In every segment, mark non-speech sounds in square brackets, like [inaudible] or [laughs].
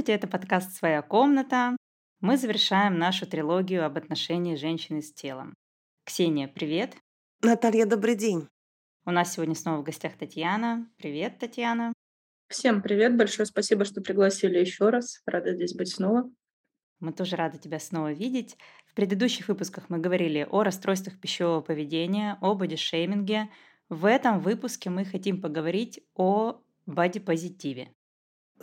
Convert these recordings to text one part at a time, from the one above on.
Здравствуйте, это подкаст «Своя комната». Мы завершаем нашу трилогию об отношении женщины с телом. Ксения, привет. Наталья, добрый день. У нас сегодня снова в гостях Татьяна. Привет, Татьяна. Всем привет, большое спасибо, что пригласили еще раз. Рада здесь быть снова. Мы тоже рады тебя снова видеть. В предыдущих выпусках мы говорили о расстройствах пищевого поведения, о бодишейминге. В этом выпуске мы хотим поговорить о бодипозитиве.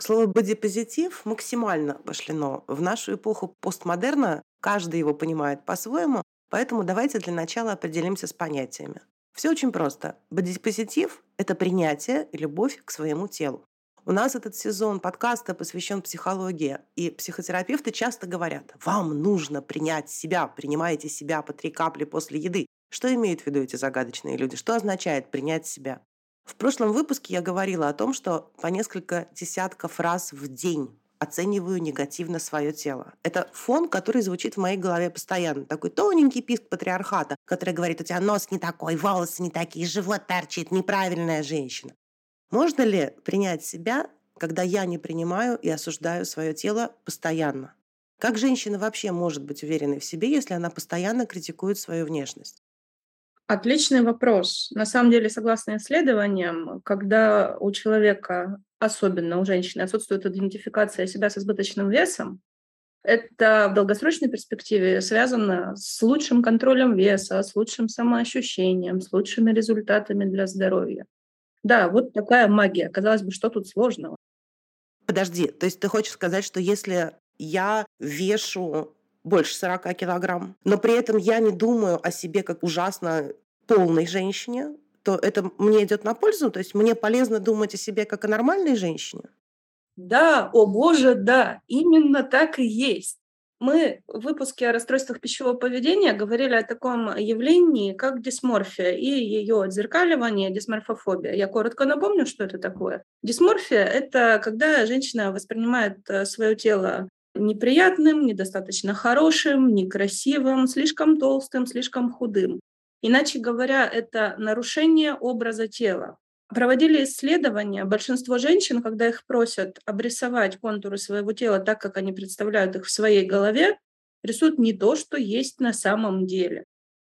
Слово «бодипозитив» максимально пошлено. В нашу эпоху постмодерна каждый его понимает по-своему, поэтому давайте для начала определимся с понятиями. Все очень просто. Бодипозитив – это принятие и любовь к своему телу. У нас этот сезон подкаста посвящен психологии, и психотерапевты часто говорят, вам нужно принять себя, принимайте себя по три капли после еды. Что имеют в виду эти загадочные люди? Что означает принять себя? В прошлом выпуске я говорила о том, что по несколько десятков раз в день оцениваю негативно свое тело. Это фон, который звучит в моей голове постоянно. Такой тоненький писк патриархата, который говорит, у тебя нос не такой, волосы не такие, живот торчит, неправильная женщина. Можно ли принять себя, когда я не принимаю и осуждаю свое тело постоянно? Как женщина вообще может быть уверенной в себе, если она постоянно критикует свою внешность? Отличный вопрос. На самом деле, согласно исследованиям, когда у человека, особенно у женщины, отсутствует идентификация себя с избыточным весом, это в долгосрочной перспективе связано с лучшим контролем веса, с лучшим самоощущением, с лучшими результатами для здоровья. Да, вот такая магия. Казалось бы, что тут сложного? Подожди, то есть ты хочешь сказать, что если я вешу больше 40 килограмм, но при этом я не думаю о себе как ужасно полной женщине, то это мне идет на пользу? То есть мне полезно думать о себе как о нормальной женщине? Да, о боже, да, именно так и есть. Мы в выпуске о расстройствах пищевого поведения говорили о таком явлении, как дисморфия и ее отзеркаливание, дисморфофобия. Я коротко напомню, что это такое. Дисморфия – это когда женщина воспринимает э, свое тело неприятным, недостаточно хорошим, некрасивым, слишком толстым, слишком худым. Иначе говоря, это нарушение образа тела. Проводили исследования. Большинство женщин, когда их просят обрисовать контуры своего тела так, как они представляют их в своей голове, рисуют не то, что есть на самом деле.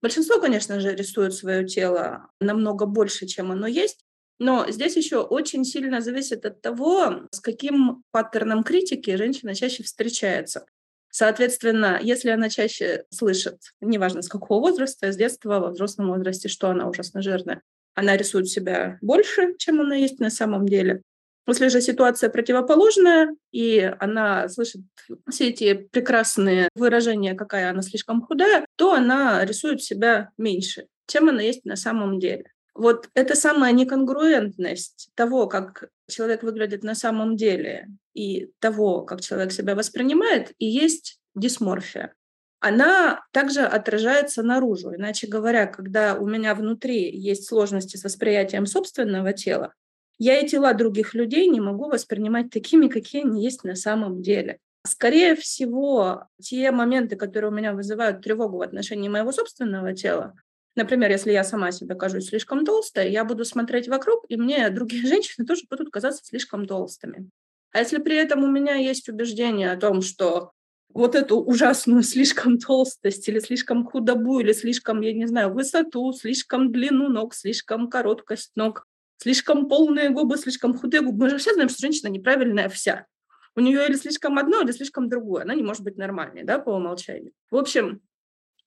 Большинство, конечно же, рисуют свое тело намного больше, чем оно есть, но здесь еще очень сильно зависит от того, с каким паттерном критики женщина чаще встречается. Соответственно, если она чаще слышит, неважно с какого возраста, с детства, во взрослом возрасте, что она ужасно жирная, она рисует себя больше, чем она есть на самом деле. Если же ситуация противоположная, и она слышит все эти прекрасные выражения, какая она слишком худая, то она рисует себя меньше, чем она есть на самом деле. Вот это самая неконгруентность того, как человек выглядит на самом деле, и того, как человек себя воспринимает, и есть дисморфия. Она также отражается наружу. Иначе говоря, когда у меня внутри есть сложности с восприятием собственного тела, я и тела других людей не могу воспринимать такими, какие они есть на самом деле. Скорее всего, те моменты, которые у меня вызывают тревогу в отношении моего собственного тела, Например, если я сама себе кажусь слишком толстой, я буду смотреть вокруг, и мне [laughs] другие женщины тоже будут казаться слишком толстыми. А если при этом у меня есть убеждение о том, что вот эту ужасную [laughs] слишком толстость или слишком худобу, или слишком, я не знаю, высоту, слишком длину ног, слишком короткость ног, слишком полные губы, слишком худые губы. Мы же все знаем, что женщина неправильная вся. У нее или слишком одно, или слишком другое. Она не может быть нормальной, да, по умолчанию. В общем,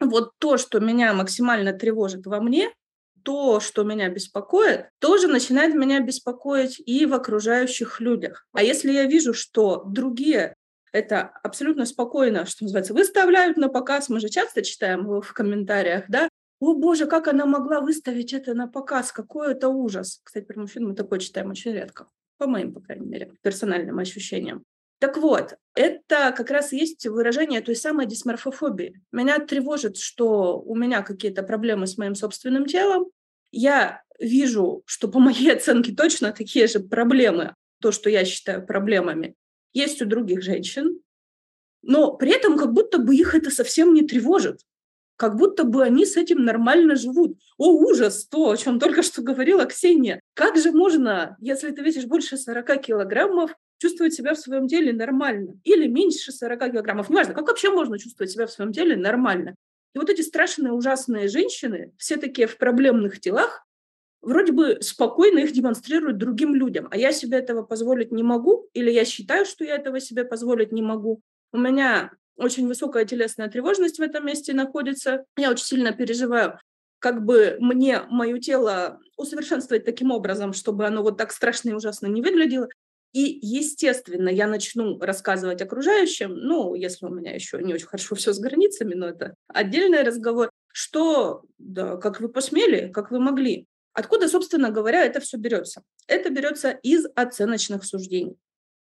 вот то, что меня максимально тревожит во мне, то, что меня беспокоит, тоже начинает меня беспокоить и в окружающих людях. А если я вижу, что другие это абсолютно спокойно, что называется, выставляют на показ, мы же часто читаем в комментариях, да, о боже, как она могла выставить это на показ, какой это ужас. Кстати, про мужчин мы такое читаем очень редко, по моим, по крайней мере, персональным ощущениям. Так вот, это как раз есть выражение той самой дисморфофобии. Меня тревожит, что у меня какие-то проблемы с моим собственным телом. Я вижу, что по моей [laughs] оценке точно такие же проблемы, то, что я считаю проблемами, есть у других женщин, но при этом как будто бы их это совсем не тревожит. Как будто бы они с этим нормально живут. О, ужас, то, о чем только что говорила Ксения. Как же можно, если ты весишь больше 40 килограммов, чувствовать себя в своем теле нормально. Или меньше 40 килограммов. Неважно, как вообще можно чувствовать себя в своем теле нормально. И вот эти страшные, ужасные женщины, все такие в проблемных телах, вроде бы спокойно их демонстрируют другим людям. А я себе этого позволить не могу, или я считаю, что я этого себе позволить не могу. У меня очень высокая телесная тревожность в этом месте находится. Я очень сильно переживаю, как бы мне мое тело усовершенствовать таким образом, чтобы оно вот так страшно и ужасно не выглядело. И, естественно, я начну рассказывать окружающим, ну, если у меня еще не очень хорошо [laughs] все с границами, но это отдельный разговор, что, да, как вы посмели, как вы могли. Откуда, собственно говоря, это все берется? Это берется из оценочных суждений.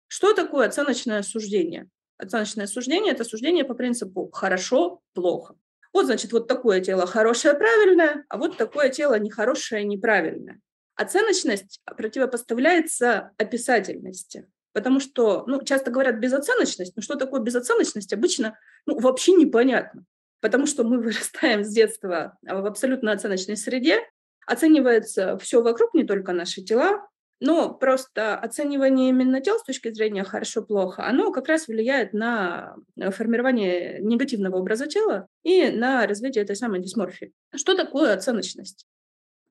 Что такое оценочное суждение? Оценочное суждение – это суждение по принципу «хорошо», «плохо». Вот, значит, вот такое тело хорошее, правильное, а вот такое тело нехорошее, неправильное. Оценочность противопоставляется описательности. Потому что, ну, часто говорят безоценочность, но что такое безоценочность, обычно ну, вообще непонятно. Потому что мы [laughs] вырастаем с детства в абсолютно оценочной среде, оценивается все вокруг, не только наши тела, но просто оценивание именно тел с точки зрения хорошо-плохо, оно как раз влияет на формирование негативного образа тела и на развитие этой самой дисморфии. Что такое оценочность?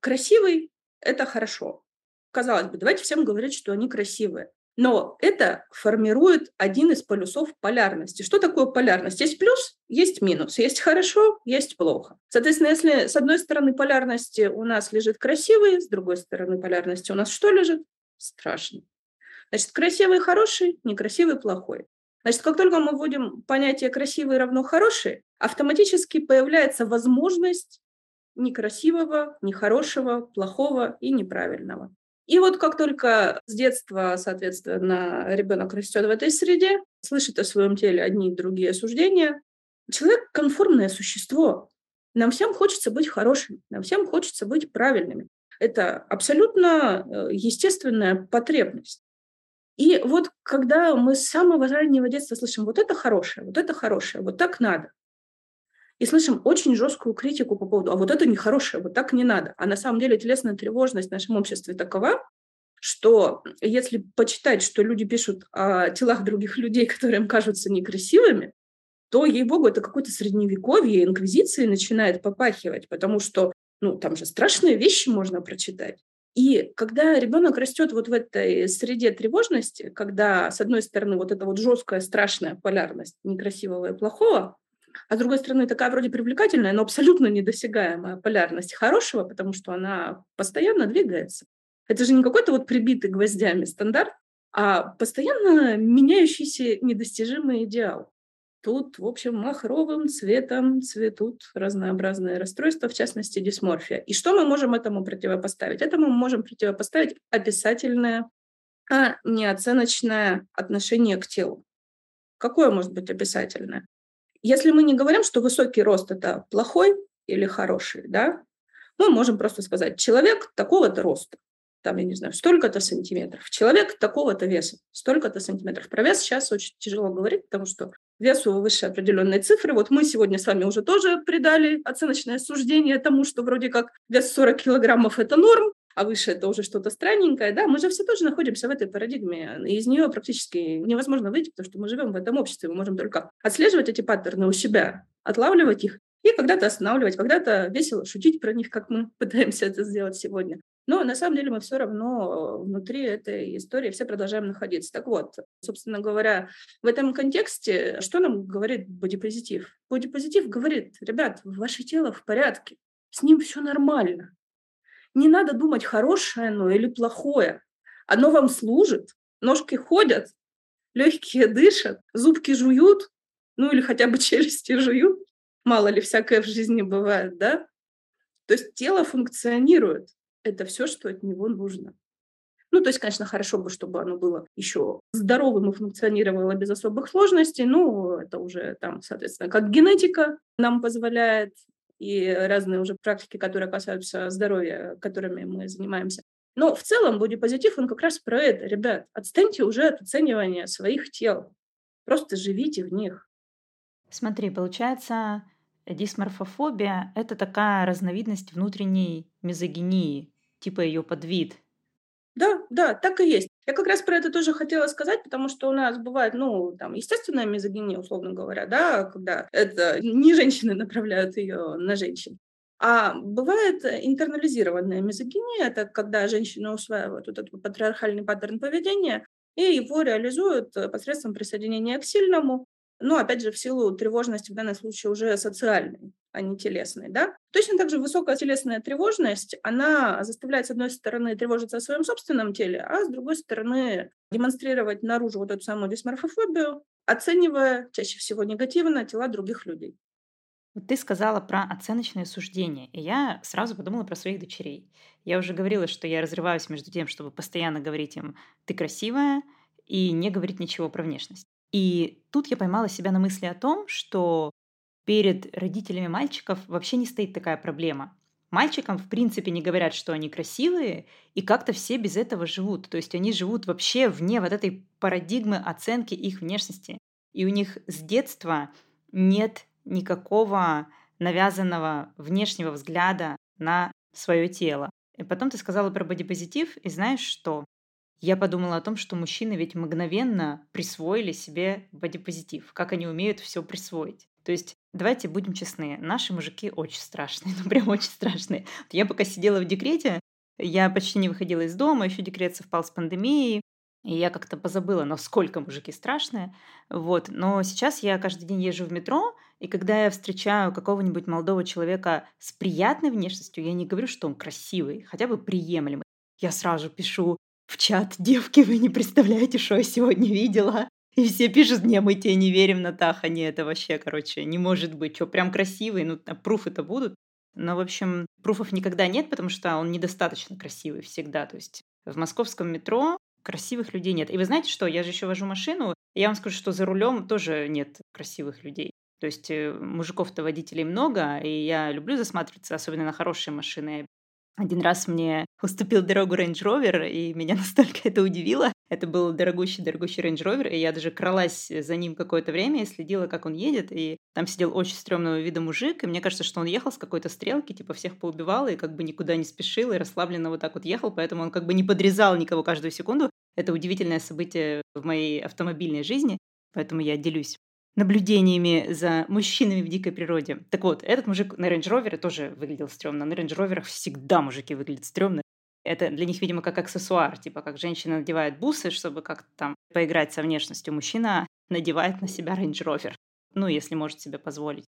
Красивый – это хорошо. Казалось бы, давайте всем говорить, что они красивые. Но это формирует один из полюсов полярности. Что такое полярность? Есть плюс, есть минус. Есть хорошо, есть плохо. Соответственно, если с одной стороны полярности у нас лежит красивый, с другой стороны полярности у нас что лежит? Страшно. Значит, красивый – хороший, некрасивый – плохой. Значит, как только мы вводим понятие «красивый равно хороший», автоматически появляется возможность некрасивого, нехорошего, плохого и неправильного. И вот как только с детства, соответственно, ребенок растет в этой среде, слышит о своем теле одни и другие суждения, человек конформное существо. Нам всем хочется быть хорошими, нам всем хочется быть правильными. Это абсолютно э, естественная потребность. И вот когда мы с самого раннего детства слышим вот это хорошее, вот это хорошее, вот так надо, и слышим очень жесткую критику по поводу, а вот это нехорошее, вот так не надо. А на самом деле телесная тревожность в нашем обществе такова, что если почитать, что люди пишут о телах других людей, [laughs] которые им кажутся некрасивыми, то, ей-богу, это какое-то средневековье, инквизиции начинает попахивать, потому что, ну, там же страшные вещи можно прочитать. И когда ребенок растет вот в этой среде тревожности, когда, с одной стороны, вот эта вот жесткая, страшная полярность некрасивого и плохого, а с другой стороны, такая вроде привлекательная, но абсолютно недосягаемая полярность хорошего, потому что она постоянно двигается. Это же не какой-то вот прибитый гвоздями стандарт, а постоянно меняющийся недостижимый идеал. Тут, в общем, махровым цветом цветут разнообразные расстройства, в частности, дисморфия. И что мы можем этому противопоставить? Этому мы можем противопоставить описательное, а не оценочное отношение к телу. Какое может быть описательное? Если мы не говорим, что высокий рост – это плохой или хороший, да, мы можем просто сказать, человек такого-то роста, там, я не знаю, столько-то сантиметров, человек такого-то веса, столько-то сантиметров. Про вес сейчас очень тяжело говорить, потому что весу выше определенной цифры. Вот мы сегодня с вами уже тоже придали оценочное суждение тому, что вроде как вес 40 килограммов – это норм, а выше это уже что-то странненькое, да, мы же все тоже находимся в этой парадигме, и из нее практически невозможно выйти, потому что мы живем в этом обществе, мы можем только отслеживать эти паттерны у себя, отлавливать их и когда-то останавливать, когда-то весело шутить про них, как мы [laughs] пытаемся это сделать сегодня. Но на самом деле мы все равно внутри этой истории все продолжаем находиться. Так вот, собственно говоря, в этом контексте что нам говорит бодипозитив? Бодипозитив говорит, ребят, ваше тело в порядке, с ним все нормально. Не надо думать, хорошее оно или плохое. Оно вам служит, ножки ходят, легкие дышат, зубки жуют, ну или хотя бы [laughs] челюсти жуют. Мало ли всякое в жизни бывает, да? То есть тело функционирует. Это все, что от него нужно. Ну, то есть, конечно, хорошо бы, чтобы оно было еще здоровым и функционировало без особых сложностей. Ну, это уже там, соответственно, как генетика нам позволяет, и разные уже практики, которые касаются здоровья, которыми мы занимаемся. Но в целом бодипозитив, он как раз про это. Ребят, отстаньте уже от оценивания своих тел. Просто живите в них. Смотри, получается, дисморфофобия – это такая разновидность внутренней мизогинии, типа ее подвид. Да, да, так и есть. Я как раз про это тоже хотела сказать, потому что у нас бывает, ну, там, естественная мизогиния, условно говоря, да, когда это [laughs] не женщины направляют ее на женщин. А бывает интернализированная мизогиния, это когда женщины усваивают вот этот патриархальный паттерн поведения и его реализуют посредством присоединения к сильному, но, опять же, в силу тревожности в данном случае уже социальной, а не телесной, да. Точно так же высокая телесная тревожность, она заставляет, с одной стороны, тревожиться о своем собственном теле, а с другой стороны, демонстрировать наружу вот эту самую дисморфофобию, оценивая чаще всего негативно тела других людей. Вот ты сказала про оценочное суждение, и я сразу подумала про своих дочерей. Я уже говорила, что я разрываюсь между тем, чтобы постоянно говорить им «ты красивая», и не говорить ничего про внешность. И тут я поймала себя на мысли о том, что перед родителями мальчиков вообще не стоит такая проблема. Мальчикам, в принципе, не говорят, что они красивые, и как-то все без этого живут. То есть они живут вообще вне вот этой парадигмы оценки их внешности. И у них с детства нет никакого навязанного внешнего взгляда на свое тело. И потом ты сказала про бодипозитив, и знаешь что? я подумала о том, что мужчины ведь мгновенно присвоили себе бодипозитив, как они умеют все присвоить. То есть, давайте будем честны, наши мужики очень страшные, [laughs] ну прям очень страшные. Я пока сидела в декрете, я почти не выходила из дома, еще декрет совпал с пандемией, и я как-то позабыла, насколько мужики страшные. Вот. Но сейчас я каждый день езжу в метро, и когда я встречаю какого-нибудь молодого человека с приятной внешностью, я не говорю, что он красивый, хотя бы приемлемый. Я сразу пишу в чат, девки, вы не представляете, что я сегодня видела. И все пишут, не, мы тебе не верим, Натаха, не, это вообще, короче, не может быть. Что, прям красивый, ну, пруфы-то будут. Но, в общем, пруфов никогда нет, потому что он недостаточно красивый всегда. То есть в московском метро красивых людей нет. И вы знаете что, я же еще вожу машину, и я вам скажу, что за рулем тоже нет красивых людей. То есть э, мужиков-то водителей много, и я люблю засматриваться, особенно на хорошие машины. Один раз мне уступил дорогу Range Rover, и меня [laughs] настолько это удивило. Это был дорогущий-дорогущий Range Rover, и я даже кралась за ним какое-то время и следила, как он едет, и там сидел очень стрёмного вида мужик, и мне кажется, что он ехал с какой-то стрелки, типа всех поубивал, и как бы никуда не спешил, и расслабленно вот так вот ехал, поэтому он как бы не подрезал никого каждую секунду. Это удивительное событие в моей автомобильной жизни, поэтому я делюсь наблюдениями за мужчинами в дикой природе. Так вот, этот мужик на Range Rover тоже выглядел стрёмно. На Range Rover всегда мужики выглядят стрёмно. Это для них, видимо, как аксессуар, типа как женщина надевает бусы, чтобы как-то там поиграть со внешностью. Мужчина надевает на себя Range Rover. Ну, если может себе позволить.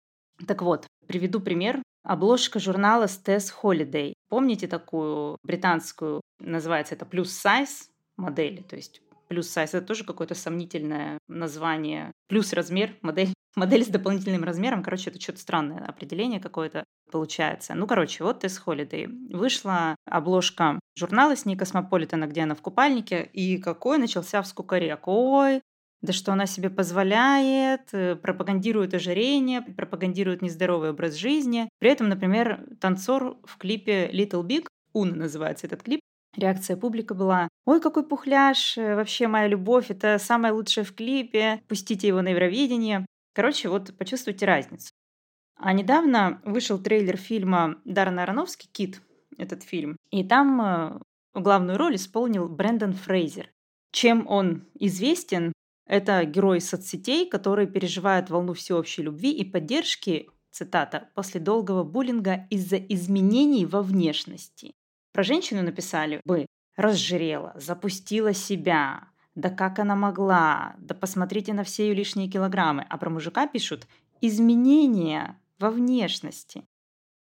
Так вот, приведу пример. Обложка журнала Stess Holiday. Помните такую британскую, называется это плюс сайз модель, то есть плюс сайз. Это тоже какое-то сомнительное название. Плюс размер, модель. Модель с дополнительным размером. Короче, это что-то странное определение какое-то получается. Ну, короче, вот Тесс Холидей. Вышла обложка журнала с ней Космополитена, где она в купальнике. И какой начался вскукорек. Ой, да что она себе позволяет, э, пропагандирует ожирение, пропагандирует нездоровый образ жизни. При этом, например, танцор в клипе Little Big, Уна называется этот клип, Реакция публика была «Ой, какой пухляж! Э, вообще моя любовь! Это самое лучшее в клипе! Пустите его на Евровидение!» Короче, вот почувствуйте разницу. А недавно вышел трейлер фильма Дарна Аронофски «Кит», этот фильм. И там э, главную роль исполнил Брэндон Фрейзер. Чем он известен? Это герой соцсетей, который переживает волну всеобщей любви и поддержки, цитата, после долгого буллинга из-за изменений во внешности. Про женщину написали бы «разжирела», «запустила себя», «да как она могла», «да посмотрите на все ее лишние килограммы», а про мужика пишут «изменения во внешности».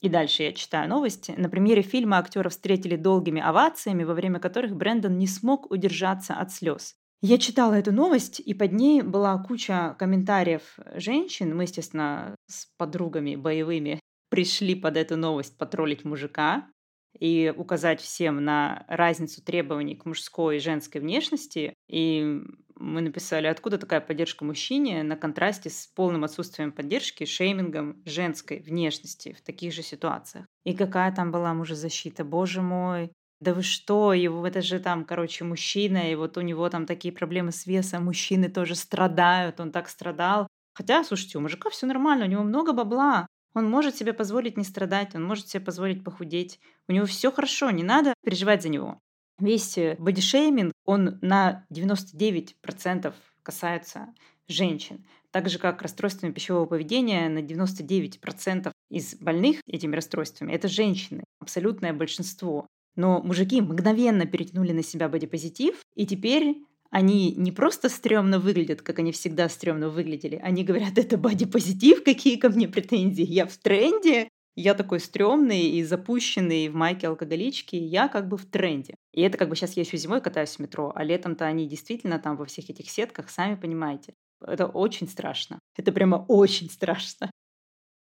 И дальше я читаю новости. На премьере фильма актера встретили долгими овациями, во время которых Брэндон не смог удержаться от слез. Я читала эту новость, и под ней была куча комментариев женщин. Мы, естественно, с подругами боевыми пришли под эту новость потроллить мужика и указать всем на разницу требований к мужской и женской внешности. И мы написали, откуда такая поддержка мужчине на контрасте с полным отсутствием поддержки, шеймингом женской внешности в таких же ситуациях. И какая там была мужезащита, боже мой. Да вы что, его это же там, короче, мужчина, и вот у него там такие проблемы с весом, мужчины тоже страдают, он так страдал. Хотя, слушайте, у мужика все нормально, у него много бабла, он может себе позволить не страдать, он может себе позволить похудеть. У него все хорошо, не надо переживать за него. весь э, бодишейминг, он на 99% касается женщин. Так же, как расстройствами пищевого поведения на 99% из больных этими расстройствами – это женщины, абсолютное большинство. Но мужики мгновенно перетянули на себя бодипозитив, и теперь они не просто стрёмно выглядят, как они всегда стрёмно выглядели, они говорят, это бодипозитив, какие ко мне претензии, я в тренде, я такой стрёмный и запущенный в майке алкоголички, я как бы в тренде. И это как бы сейчас я еще зимой катаюсь в метро, а летом-то они действительно там во всех этих сетках, сами понимаете. Это очень страшно. Это прямо очень страшно.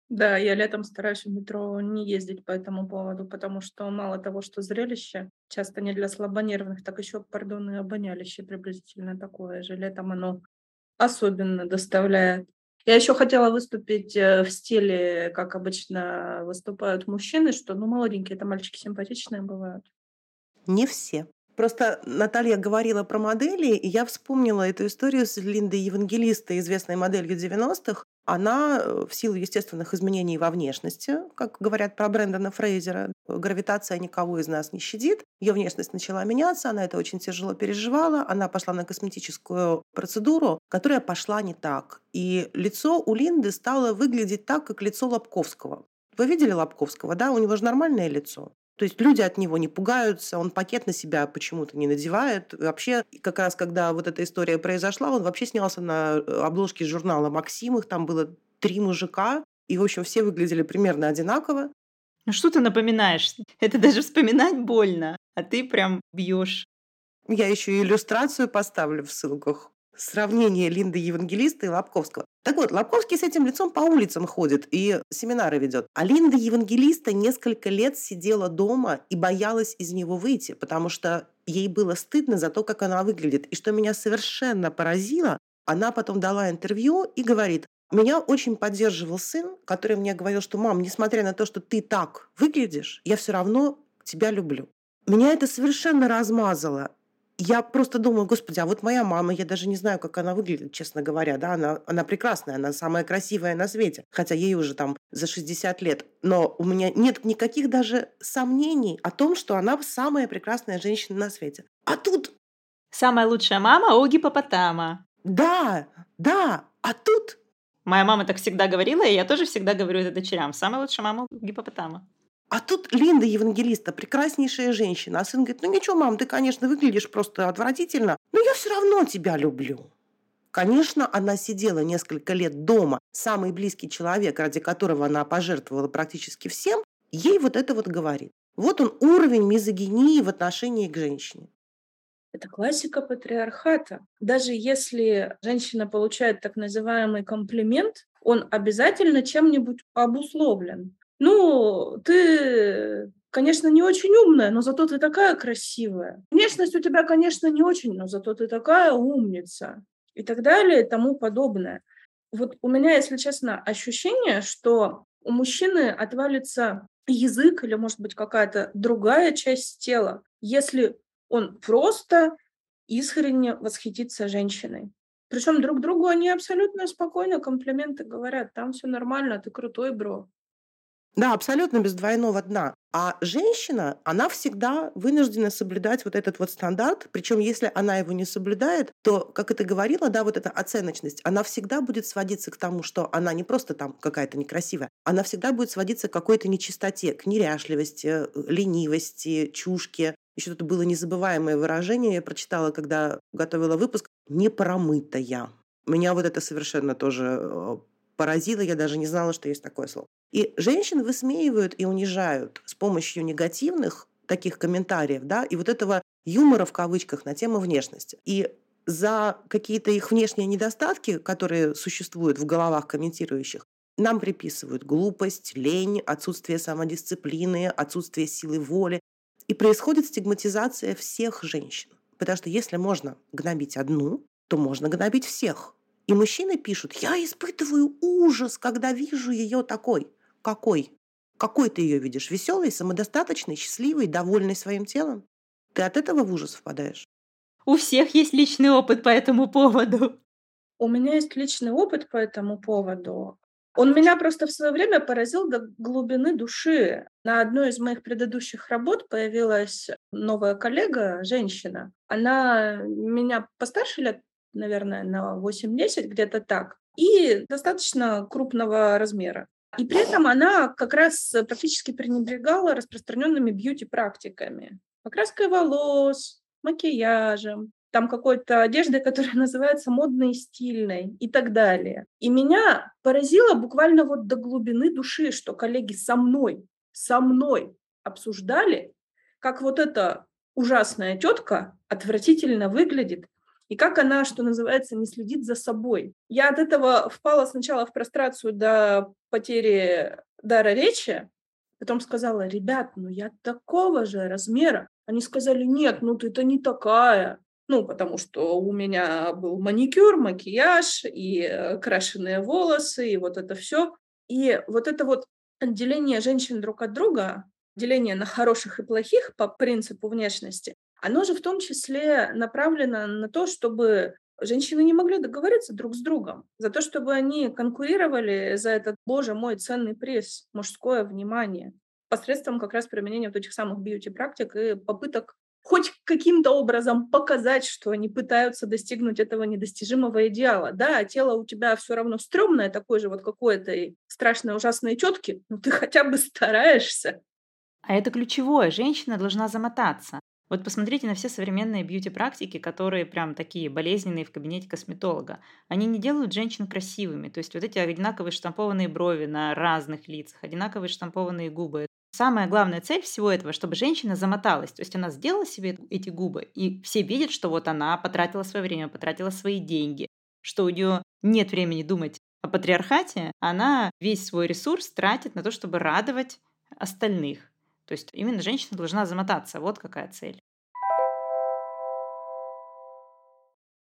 Да, я летом стараюсь в метро не ездить по этому поводу, потому что мало того, что зрелище часто не для слабонервных, так еще, пардон, и обонялище приблизительно такое же. Летом оно особенно доставляет. Я еще хотела выступить э, в стиле, как обычно выступают мужчины, что, ну, молоденькие это мальчики симпатичные бывают. Не все. Просто Наталья говорила про модели, и я вспомнила эту историю с Линдой Евангелистой, известной моделью 90-х. Она э, в силу естественных изменений во внешности, как говорят про Брэндона Фрейзера, гравитация никого из нас не щадит. Ее внешность начала меняться, она это очень тяжело переживала. Она пошла на косметическую процедуру, которая пошла не так. И лицо у Линды стало выглядеть так, как лицо Лобковского. Вы видели Лобковского, да? У него же нормальное лицо. То есть люди от него не пугаются, он пакет на себя почему-то не надевает. Вообще, как раз когда вот эта история произошла, он вообще снялся на э, обложке журнала «Максим», их там было три мужика, и, в общем, все выглядели примерно одинаково. Ну что ты напоминаешь? Это даже вспоминать больно, а ты прям бьешь. Я еще иллюстрацию поставлю в ссылках. Сравнение Линды Евангелиста и Лобковского. Так вот, Лобковский с этим лицом по улицам ходит и семинары ведет. А Линда Евангелиста несколько лет сидела дома и боялась из него выйти, потому что ей было стыдно за то, как она выглядит. И что меня совершенно поразило, она потом дала интервью и говорит, меня очень поддерживал сын, который мне говорил, что «мам, несмотря на то, что ты так выглядишь, я все равно тебя люблю». Меня это совершенно размазало я просто думаю, господи, а вот моя мама, я даже не знаю, как она выглядит, честно говоря, да, она, она прекрасная, она самая красивая на свете, хотя ей уже там за 60 лет. Но у меня нет никаких даже сомнений о том, что она самая прекрасная женщина на свете. А тут... Самая лучшая мама у гипопотама. Да, да, а тут... Моя мама так всегда говорила, и я тоже всегда говорю это дочерям. Самая лучшая мама у гипопотама. А тут Линда Евангелиста, прекраснейшая женщина. А сын говорит, ну ничего, мам, ты, конечно, выглядишь просто отвратительно, но я все равно тебя люблю. Конечно, она сидела несколько лет дома. Самый близкий человек, ради которого она пожертвовала практически всем, ей вот это вот говорит. Вот он уровень мизогинии в отношении к женщине. Это классика патриархата. Даже если женщина получает так называемый комплимент, он обязательно чем-нибудь обусловлен. Ну, ты, конечно, не очень умная, но зато ты такая красивая. Внешность у тебя, конечно, не очень, но зато ты такая умница. И так далее, и тому подобное. Вот у меня, если честно, ощущение, что у мужчины отвалится язык или, может быть, какая-то другая часть тела, если он просто искренне восхитится женщиной. Причем друг другу они абсолютно спокойно комплименты говорят. Там все нормально, ты крутой, бро. Да, абсолютно без двойного дна. А женщина, она всегда вынуждена соблюдать вот этот вот стандарт. Причем, если она его не соблюдает, то, как это говорила, да, вот эта оценочность, она всегда будет сводиться к тому, что она не просто там какая-то некрасивая, она всегда будет сводиться к какой-то нечистоте, к неряшливости, ленивости, чушке. Еще тут было незабываемое выражение, я прочитала, когда готовила выпуск, «непромытая». Меня вот это совершенно тоже э, поразило, я даже не знала, что есть такое слово. И женщин высмеивают и унижают с помощью негативных таких комментариев, да, и вот этого юмора в кавычках на тему внешности. И за какие-то их внешние недостатки, которые существуют в головах комментирующих, нам приписывают глупость, лень, отсутствие самодисциплины, отсутствие силы воли. И происходит стигматизация всех женщин. Потому что если можно гнобить одну, то можно гнобить всех. И мужчины пишут, я испытываю ужас, когда вижу ее такой. Какой? Какой ты ее видишь? Веселый, самодостаточный, счастливый, довольный своим телом? Ты от этого в ужас впадаешь? У всех есть личный опыт по этому поводу. У меня есть личный опыт по этому поводу. Он меня просто в свое время поразил до глубины души. На одной из моих предыдущих работ появилась новая коллега, женщина. Она меня постарше лет, наверное, на 8-10, где-то так, и достаточно крупного размера. И при этом она как раз практически пренебрегала распространенными бьюти-практиками. Покраской волос, макияжем, там какой-то одежды, которая [laughs] называется модной и стильной и так далее. И меня поразило буквально вот до глубины души, что коллеги со мной, со мной обсуждали, как вот эта ужасная тетка отвратительно выглядит, и как она, что называется, не следит за собой. Я от этого впала сначала в прострацию до потери дара речи, потом сказала, ребят, ну я такого же размера. Они сказали, нет, ну ты-то не такая. Ну, потому что у меня был маникюр, макияж и э, крашеные волосы, и вот это все. И вот это вот отделение женщин друг от друга, деление на хороших и плохих по принципу внешности, оно же в том числе направлено на то, чтобы женщины не могли договориться друг с другом, за то, чтобы они конкурировали за этот, боже мой, ценный приз, мужское внимание, посредством как раз применения вот этих самых бьюти-практик и попыток хоть каким-то образом показать, что они пытаются достигнуть этого недостижимого идеала. Да, тело у тебя все равно стрёмное, такое же вот какое-то страшное, ужасное тетки, но ты хотя бы стараешься. А это ключевое. Женщина должна замотаться. Вот посмотрите на все современные бьюти-практики, которые прям такие болезненные в кабинете косметолога. Они не делают женщин красивыми. То есть вот эти одинаковые штампованные брови на разных лицах, одинаковые штампованные губы. Самая главная цель всего этого, чтобы женщина замоталась. То есть она сделала себе эти губы, и все видят, что вот она потратила свое время, потратила свои деньги, что у нее нет времени думать о патриархате, она весь свой ресурс тратит на то, чтобы радовать остальных. То есть именно женщина должна замотаться. Вот какая цель.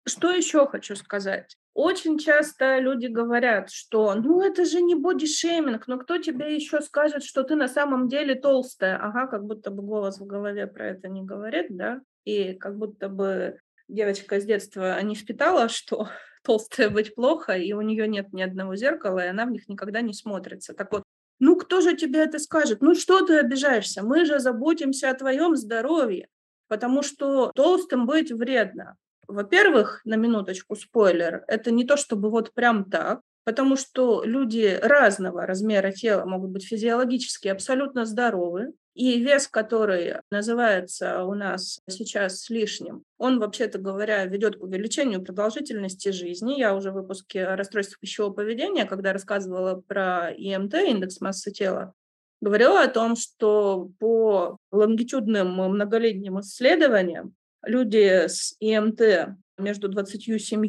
Что еще хочу сказать? Очень часто люди говорят, что ну это же не бодишейминг, но кто тебе еще скажет, что ты на самом деле толстая? Ага, как будто бы голос в голове про это не говорит, да? И как будто бы девочка с детства не впитала, что [laughs] толстая быть плохо, и у нее нет ни одного зеркала, и она в них никогда не смотрится. Так вот, ну кто же тебе это скажет? Ну что ты обижаешься? Мы же заботимся о твоем здоровье, потому что толстым быть вредно. Во-первых, на минуточку спойлер, это не то чтобы вот прям так, потому что люди разного размера тела могут быть физиологически абсолютно здоровы, и вес, который называется у нас сейчас лишним, он, вообще-то говоря, ведет к увеличению продолжительности жизни. Я уже в выпуске о расстройствах пищевого поведения, когда рассказывала про ИМТ, индекс массы тела, говорила о том, что по лонгитюдным многолетним исследованиям люди с ИМТ между 27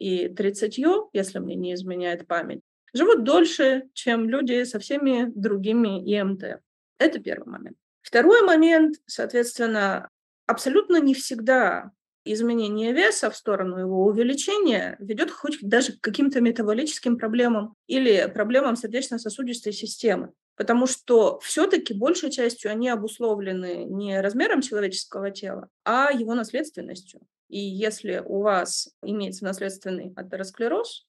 и 30, если мне не изменяет память, живут дольше, чем люди со всеми другими ИМТ. Это первый момент. Второй момент, соответственно, абсолютно не всегда изменение веса в сторону его увеличения ведет хоть даже к каким-то метаболическим проблемам или проблемам сердечно-сосудистой системы потому что все-таки большей частью они обусловлены не размером человеческого тела, а его наследственностью. И если у вас имеется наследственный атеросклероз,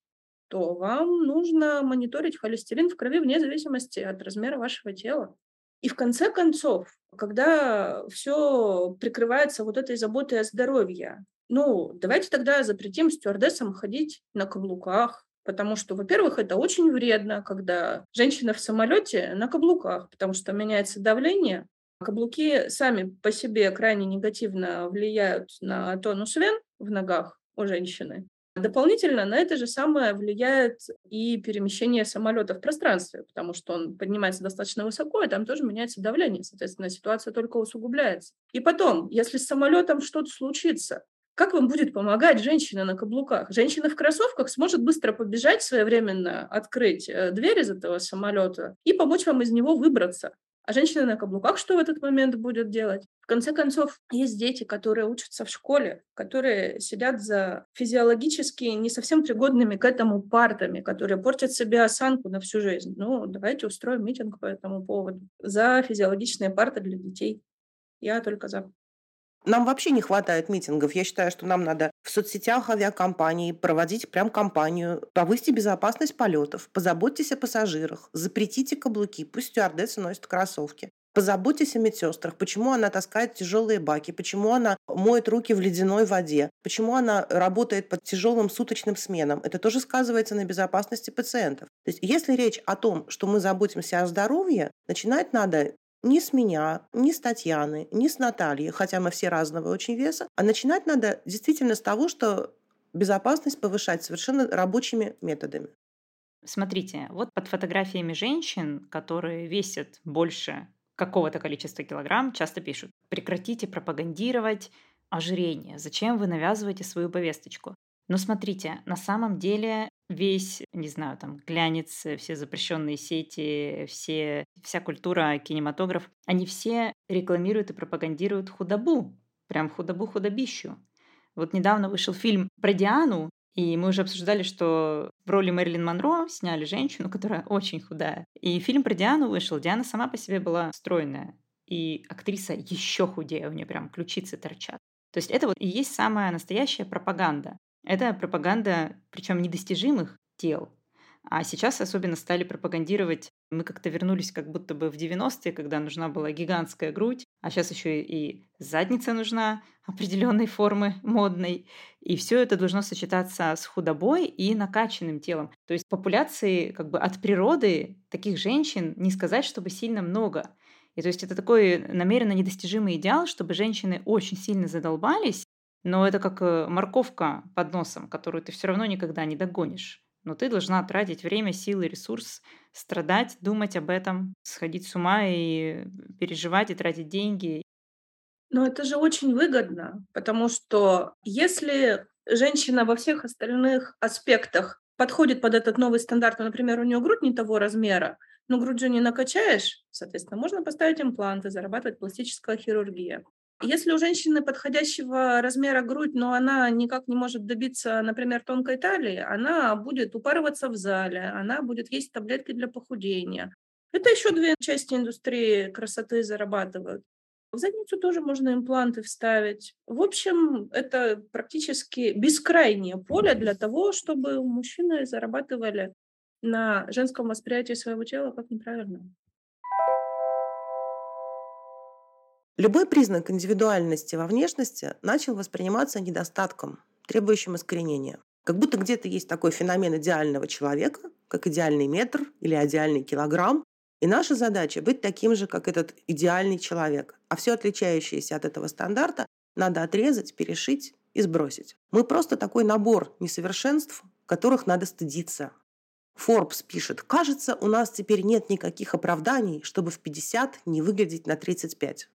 то вам нужно мониторить холестерин в крови вне зависимости от размера вашего тела. И в конце концов, когда все прикрывается вот этой заботой о здоровье, ну, давайте тогда запретим стюардессам ходить на каблуках, Потому что, во-первых, это очень вредно, когда женщина в самолете на каблуках, потому что меняется давление. Каблуки сами по себе крайне негативно влияют на тонус вен в ногах у женщины. Дополнительно на это же самое влияет и перемещение самолета в пространстве, потому что он поднимается достаточно высоко, и там тоже меняется давление. Соответственно, ситуация только усугубляется. И потом, если с самолетом что-то случится, как вам будет помогать женщина на каблуках? Женщина в кроссовках сможет быстро побежать, своевременно открыть э, дверь из этого самолета и помочь вам из него выбраться. А женщина на каблуках что в этот момент будет делать? В конце концов, есть дети, которые учатся в школе, которые сидят за физиологически не совсем пригодными к этому партами, которые портят себе осанку на всю жизнь. Ну, давайте устроим митинг по этому поводу. За физиологичные парты для детей. Я только за. Нам вообще не хватает митингов. Я считаю, что нам надо в соцсетях авиакомпании проводить прям кампанию. Повысьте безопасность полетов, позаботьтесь о пассажирах, запретите каблуки, пусть стюардессы носят кроссовки. Позаботьтесь о медсестрах, почему она таскает тяжелые баки, почему она моет руки в ледяной воде, почему она работает под тяжелым суточным сменам. Это тоже сказывается на безопасности пациентов. То есть если речь о том, что мы заботимся о здоровье, начинать надо не с меня, не с Татьяны, не с Натальи, хотя мы все разного очень веса, а начинать надо действительно с того, что безопасность повышать совершенно рабочими методами. Смотрите, вот под фотографиями женщин, которые весят больше какого-то количества килограмм, часто пишут, прекратите пропагандировать ожирение, зачем вы навязываете свою повесточку. Но смотрите, на самом деле весь, не знаю, там, глянец, все запрещенные сети, все, вся культура, кинематограф, они все рекламируют и пропагандируют худобу, прям худобу-худобищу. Вот недавно вышел фильм про Диану, и мы уже обсуждали, что в роли Мэрилин Монро сняли женщину, которая очень худая. И фильм про Диану вышел. Диана сама по себе была стройная. И актриса еще худее, у нее прям ключицы торчат. То есть это вот и есть самая настоящая пропаганда. Это пропаганда, причем недостижимых тел, а сейчас особенно стали пропагандировать. Мы как-то вернулись как будто бы в 90-е, когда нужна была гигантская грудь, а сейчас еще и задница нужна определенной формы, модной. И все это должно сочетаться с худобой и накачанным телом. То есть популяции как бы от природы таких женщин не сказать, чтобы сильно много. И то есть это такой намеренно недостижимый идеал, чтобы женщины очень сильно задолбались, но это как э, морковка под носом, которую ты все равно никогда не догонишь но ты должна тратить время, силы, ресурс, страдать, думать об этом, сходить с ума и переживать, и тратить деньги. Но это же очень выгодно, потому что если женщина во всех остальных аспектах подходит под этот новый стандарт, ну, например, у нее грудь не того размера, но грудь же не накачаешь, соответственно, можно поставить импланты, зарабатывать пластическая хирургия. Если у женщины подходящего размера грудь, но она никак не может добиться, например, тонкой талии, она будет упарываться в зале, она будет есть таблетки для похудения. Это еще две части индустрии красоты зарабатывают. В задницу тоже можно импланты вставить. В общем, это практически бескрайнее поле для того, чтобы мужчины зарабатывали на женском восприятии своего тела как неправильно. Любой признак индивидуальности во внешности начал восприниматься недостатком, требующим искоренения. Как будто где-то есть такой феномен идеального человека, как идеальный метр или идеальный килограмм, и наша задача быть таким же, как этот идеальный человек. А все отличающееся от этого стандарта надо отрезать, перешить и сбросить. Мы просто такой набор несовершенств, которых надо стыдиться. Forbes пишет, кажется, у нас теперь нет никаких оправданий, чтобы в 50 не выглядеть на 35.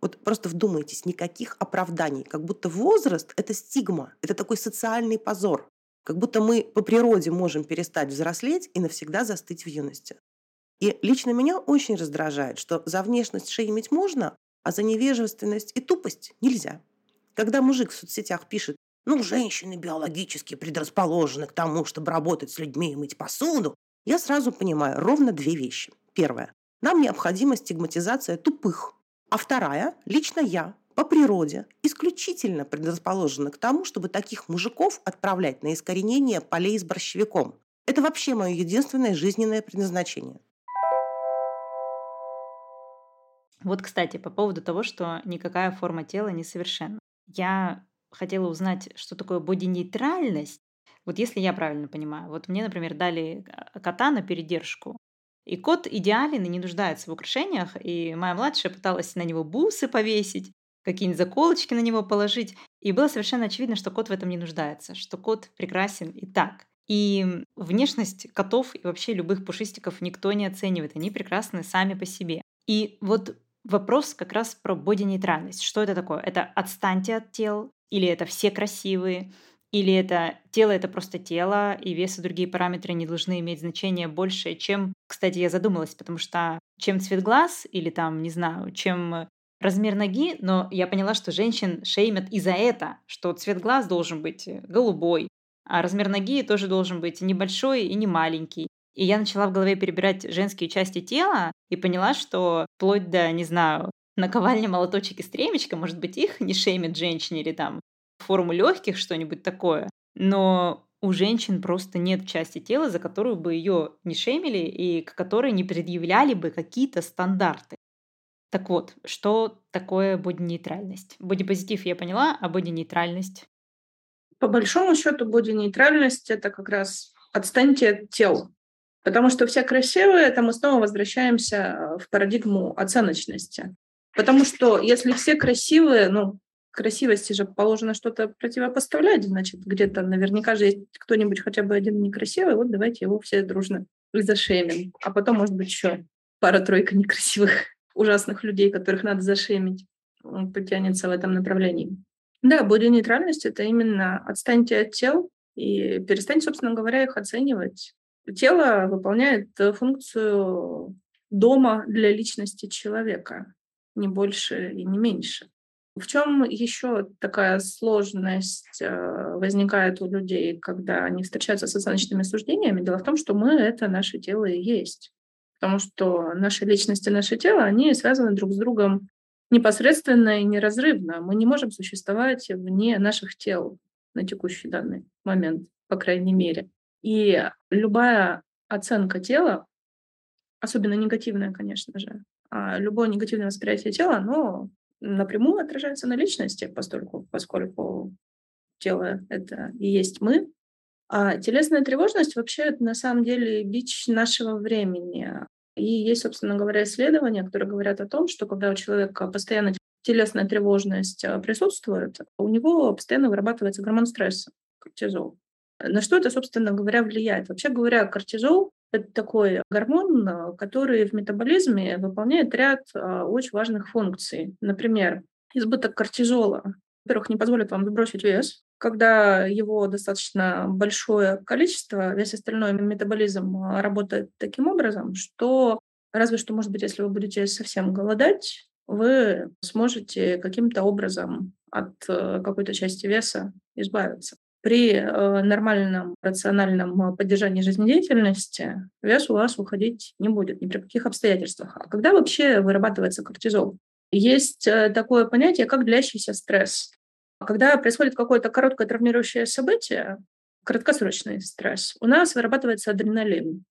Вот просто вдумайтесь, никаких оправданий. Как будто возраст – это стигма, это такой социальный позор. Как будто мы по природе можем перестать взрослеть и навсегда застыть в юности. И лично меня очень раздражает, что за внешность шеймить можно, а за невежественность и тупость нельзя. Когда мужик в соцсетях пишет, ну, женщины биологически предрасположены к тому, чтобы работать с людьми и мыть посуду, я сразу понимаю ровно две вещи. Первое. Нам необходима стигматизация тупых, а вторая, лично я, по природе, исключительно предрасположена к тому, чтобы таких мужиков отправлять на искоренение полей с борщевиком. Это вообще мое единственное жизненное предназначение. Вот, кстати, по поводу того, что никакая форма тела не совершенна. Я хотела узнать, что такое бодинейтральность. Вот если я правильно понимаю, вот мне, например, дали кота на передержку, и кот идеален и не нуждается в украшениях, и моя младшая пыталась на него бусы повесить, какие-нибудь заколочки на него положить, и было совершенно очевидно, что кот в этом не нуждается, что кот прекрасен и так. И внешность котов и вообще любых пушистиков никто не оценивает, они прекрасны сами по себе. И вот вопрос как раз про боди-нейтральность. Что это такое? Это отстаньте от тел, или это все красивые, или это тело это просто тело, и вес и другие параметры не должны иметь значение больше, чем, кстати, я задумалась, потому что чем цвет глаз или там, не знаю, чем размер ноги, но я поняла, что женщин шеймят и за это, что цвет глаз должен быть голубой, а размер ноги тоже должен быть небольшой и не маленький. И я начала в голове перебирать женские части тела и поняла, что вплоть до, не знаю, наковальня, молоточек и стремечко, может быть, их не шеймит женщине или там форму легких, что-нибудь такое. Но у женщин просто нет части тела, за которую бы ее не шеймили и к которой не предъявляли бы какие-то стандарты. Так вот, что такое боди-нейтральность? Боди-позитив я поняла, а боди-нейтральность? По большому счету, боди-нейтральность — это как раз отстаньте от тел. Потому что все красивые, это мы снова возвращаемся э, в парадигму оценочности. Потому что если все красивые, ну, красивости же положено что-то противопоставлять, значит, где-то наверняка же есть кто-нибудь хотя бы один некрасивый, вот давайте его все дружно зашемим. А потом, может быть, еще пара-тройка некрасивых, [laughs] ужасных людей, которых надо зашемить, потянется в этом направлении. Да, боди-нейтральность — это именно отстаньте от тел и перестаньте, собственно говоря, их оценивать. Тело выполняет функцию дома для личности человека, не больше и не меньше. В чем еще такая сложность э, возникает у людей, когда они встречаются с оценочными суждениями? Дело в том, что мы — это наше тело и есть. Потому что наши личности, наше тело, они связаны друг с другом непосредственно и неразрывно. Мы не можем существовать вне наших тел на текущий данный момент, по крайней мере. И любая оценка тела, особенно негативная, конечно же, а любое негативное восприятие тела, оно напрямую отражается на личности, поскольку, поскольку тело — это и есть мы. А телесная тревожность вообще это на самом деле бич нашего времени. И есть, собственно говоря, исследования, которые говорят о том, что когда у человека постоянно телесная тревожность а, присутствует, у него постоянно вырабатывается гормон стресса, кортизол. На что это, собственно говоря, влияет? Вообще говоря, кортизол это такой гормон, а, который в метаболизме выполняет ряд а, очень важных функций. Например, избыток кортизола, во-первых, не позволит вам сбросить вес. Когда его достаточно большое количество, весь остальной метаболизм а, работает таким образом, что разве что, может быть, если вы будете совсем голодать, вы сможете каким-то образом от э, какой-то части веса избавиться при э, нормальном рациональном э, поддержании жизнедеятельности вес у вас уходить не будет ни при каких обстоятельствах. А когда вообще вырабатывается кортизол? Есть э, такое понятие, как длящийся стресс. Когда происходит какое-то короткое травмирующее событие, краткосрочный стресс, у нас вырабатывается адреналин.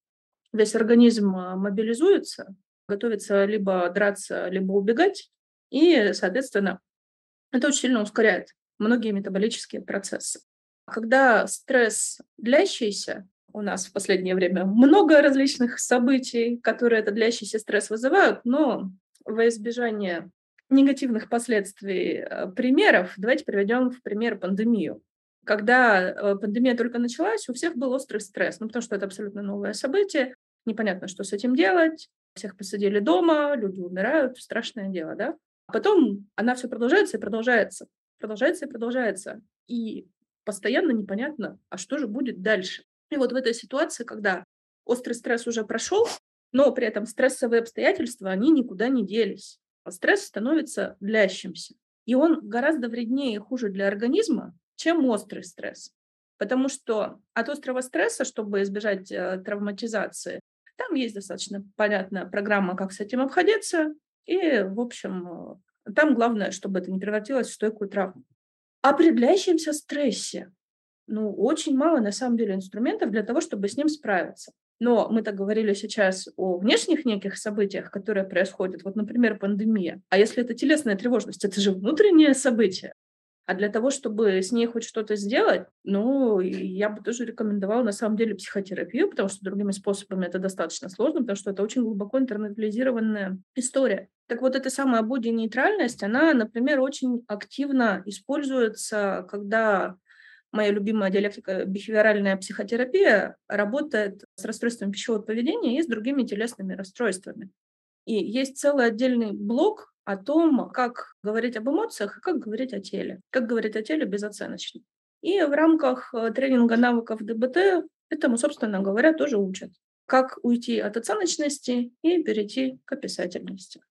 Весь организм мобилизуется, готовится либо драться, либо убегать, и, соответственно, это очень сильно ускоряет многие метаболические процессы. Когда стресс длящийся, у нас в последнее время много различных событий, которые этот длящийся стресс вызывают, но во избежание негативных последствий э, примеров, давайте приведем в пример пандемию. Когда э, пандемия только началась, у всех был острый стресс, ну, потому что это абсолютно новое событие, непонятно, что с этим делать, всех посадили дома, люди умирают, страшное дело, да? А потом она все продолжается и продолжается, продолжается и продолжается. И постоянно непонятно, а что же будет дальше. И вот в этой ситуации, когда острый стресс уже прошел, но при этом стрессовые обстоятельства, они никуда не делись. А стресс становится длящимся. И он гораздо вреднее и хуже для организма, чем острый стресс. Потому что от острого стресса, чтобы избежать э, травматизации, там есть достаточно понятная программа, как с этим обходиться. И, в общем, э, там главное, чтобы это не превратилось в стойкую травму. О предлящемся стрессе. Ну, очень мало, на самом деле, инструментов для того, чтобы с ним справиться. Но мы так говорили сейчас о внешних неких событиях, которые происходят. Вот, например, пандемия. А если это телесная тревожность, это же внутреннее событие. А для того, чтобы с ней хоть что-то сделать, ну, я бы тоже рекомендовала на самом деле психотерапию, потому что другими способами это достаточно сложно, потому что это очень глубоко интернализированная история. Так вот, эта самая боди-нейтральность, она, например, очень активно используется, когда моя любимая диалектика бихевиоральная психотерапия работает с расстройством пищевого поведения и с другими телесными расстройствами. И есть целый отдельный блок о том, как говорить об эмоциях и как говорить о теле. Как говорить о теле безоценочно. И в рамках э, тренинга навыков ДБТ этому, собственно говоря, тоже учат. Как уйти от оценочности и перейти к описательности.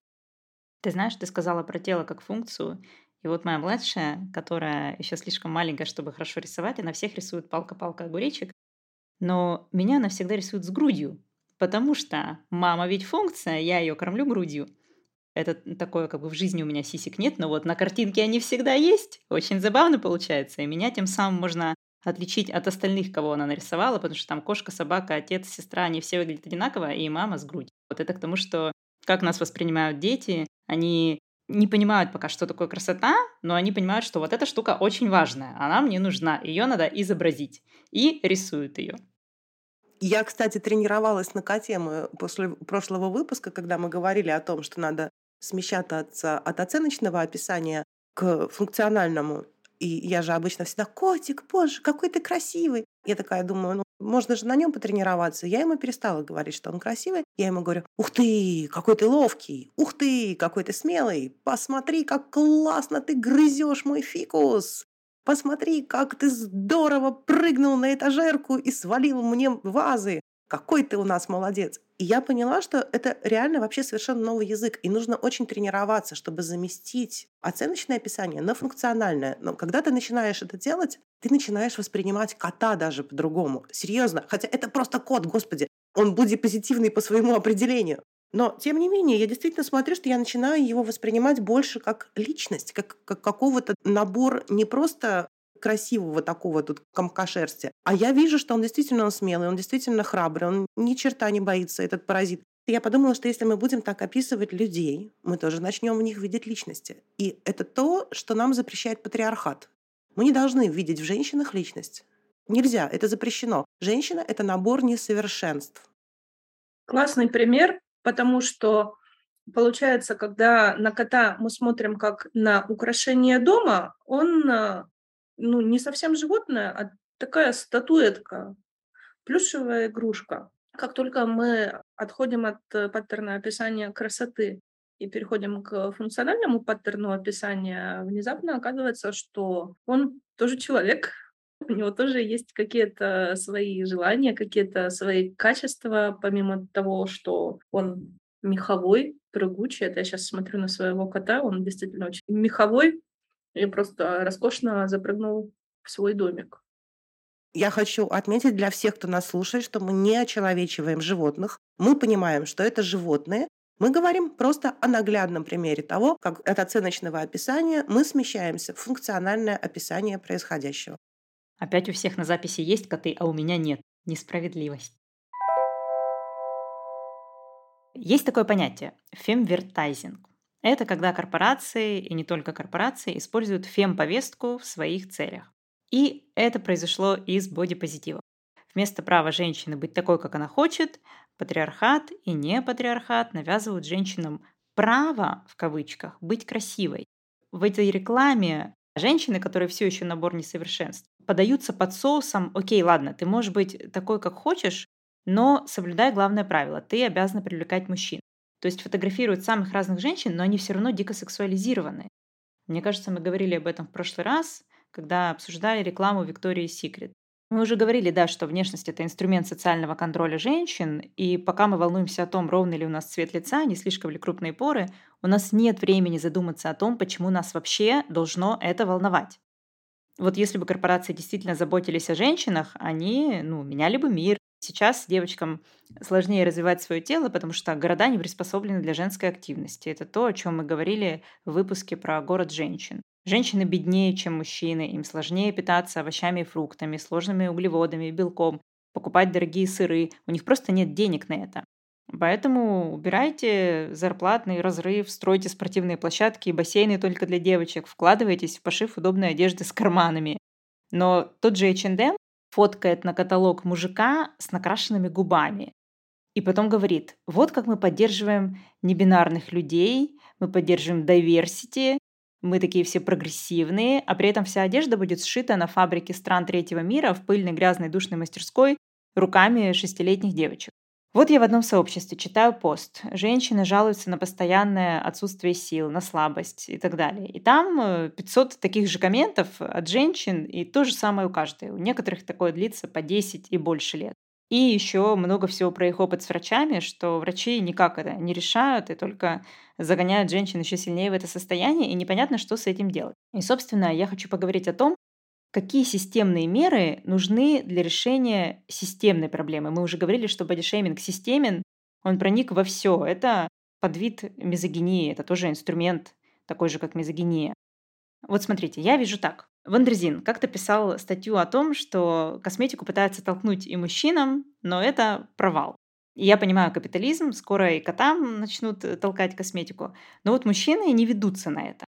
Ты знаешь, ты сказала про тело как функцию. И вот моя младшая, которая еще слишком маленькая, чтобы хорошо рисовать, она всех рисует палка-палка огуречек. Но меня она всегда рисует с грудью, потому что мама ведь функция, я ее кормлю грудью. Это такое, как бы в жизни у меня сисек нет, но вот на картинке они всегда есть. Очень забавно получается. И меня тем самым можно отличить от остальных, кого она нарисовала, потому что там кошка, собака, отец, сестра, они все выглядят одинаково, и мама с грудью. Вот это к тому, что как нас воспринимают дети, они не понимают пока, что такое красота, но они понимают, что вот эта штука очень важная, она мне нужна, ее надо изобразить, и рисуют ее. Я, кстати, тренировалась на котему после прошлого выпуска, когда мы говорили о том, что надо смещаться от оценочного описания к функциональному. И я же обычно всегда, котик, боже, какой ты красивый. Я такая думаю, ну, можно же на нем потренироваться. Я ему перестала говорить, что он красивый. Я ему говорю, ух ты, какой ты ловкий, ух ты, какой ты смелый. Посмотри, как классно ты грызешь мой фикус. Посмотри, как ты здорово прыгнул на этажерку и свалил мне вазы. Какой ты у нас молодец. И я поняла, что это реально вообще совершенно новый язык. И нужно очень тренироваться, чтобы заместить оценочное описание на функциональное. Но когда ты начинаешь это делать, ты начинаешь воспринимать кота даже по-другому. Серьезно. Хотя это просто кот, господи. Он будет позитивный по своему определению. Но, тем не менее, я действительно смотрю, что я начинаю его воспринимать больше как личность, как, как какого-то набор не просто красивого такого тут комка шерсти, а я вижу, что он действительно он смелый, он действительно храбрый, он ни черта не боится, этот паразит. Я подумала, что если мы будем так описывать людей, мы тоже начнем в них видеть личности. И это то, что нам запрещает патриархат. Мы не должны видеть в женщинах личность. Нельзя, это запрещено. Женщина — это набор несовершенств. Классный пример потому что получается, когда на кота мы смотрим как на украшение дома, он э, ну, не совсем животное, а такая статуэтка, плюшевая игрушка. Как только мы отходим от э, паттерна описания красоты и переходим к функциональному паттерну описания, внезапно оказывается, что он тоже человек, [laughs] у него тоже есть какие-то свои желания, какие-то свои качества, помимо того, что он меховой, прыгучий. Это я сейчас смотрю на своего кота, он действительно очень меховой и просто роскошно запрыгнул в свой домик. Я хочу отметить для всех, кто нас слушает, что мы не очеловечиваем животных. Мы понимаем, что это животные. Мы говорим просто о наглядном примере того, как от оценочного описания мы смещаемся в функциональное описание происходящего. Опять у всех на записи есть коты, а у меня нет. Несправедливость. Есть такое понятие – фемвертайзинг. Это когда корпорации, и не только корпорации, используют фем-повестку в своих целях. И это произошло из бодипозитива. Вместо права женщины быть такой, как она хочет, патриархат и не патриархат навязывают женщинам право, в кавычках, быть красивой. В этой рекламе женщины, которые все еще набор несовершенств, подаются под соусом, окей, ладно, ты можешь быть такой, как хочешь, но соблюдай главное правило, ты обязана привлекать мужчин. То есть фотографируют самых разных женщин, но они все равно дико сексуализированы. Мне кажется, мы говорили об этом в прошлый раз, когда обсуждали рекламу Виктории Секрет. Мы уже говорили, да, что внешность – это инструмент социального контроля женщин, и пока мы волнуемся о том, ровный ли у нас цвет лица, не слишком ли крупные поры, у нас нет времени задуматься о том, почему нас вообще должно это волновать. Вот если бы корпорации действительно заботились о женщинах, они ну, меняли бы мир. Сейчас девочкам сложнее развивать свое тело, потому что города не приспособлены для женской активности. Это то, о чем мы говорили в выпуске про город женщин. Женщины беднее, чем мужчины, им сложнее питаться овощами и фруктами, сложными углеводами и белком, покупать дорогие сыры. У них просто нет денег на это. Поэтому убирайте зарплатный разрыв, стройте спортивные площадки и бассейны только для девочек, вкладывайтесь в пошив удобной одежды с карманами. Но тот же H&M фоткает на каталог мужика с накрашенными губами. И потом говорит, вот как мы поддерживаем небинарных людей, мы поддерживаем diversity, мы такие все прогрессивные, а при этом вся одежда будет сшита на фабрике стран третьего мира в пыльной грязной душной мастерской руками шестилетних девочек. Вот я в одном сообществе читаю пост. Женщины жалуются на постоянное отсутствие сил, на слабость и так далее. И там 500 э, таких же комментов от женщин, и то же самое у каждой. У некоторых такое длится по 10 и больше лет. И еще много всего про их опыт с врачами, что врачи никак это не решают и только загоняют женщин еще сильнее в это состояние, и непонятно, что с этим делать. И, собственно, я хочу поговорить о том, Какие системные меры нужны для решения системной проблемы? Мы уже говорили, что бодишейминг системен, он проник во все. Это подвид мизогинии, это тоже инструмент, такой же, как мизогиния. Вот смотрите, я вижу так. Wonderzine как-то писал статью о том, что косметику пытаются толкнуть и мужчинам, но это провал. И я понимаю капитализм, скоро и котам начнут толкать косметику, но вот мужчины не ведутся на это.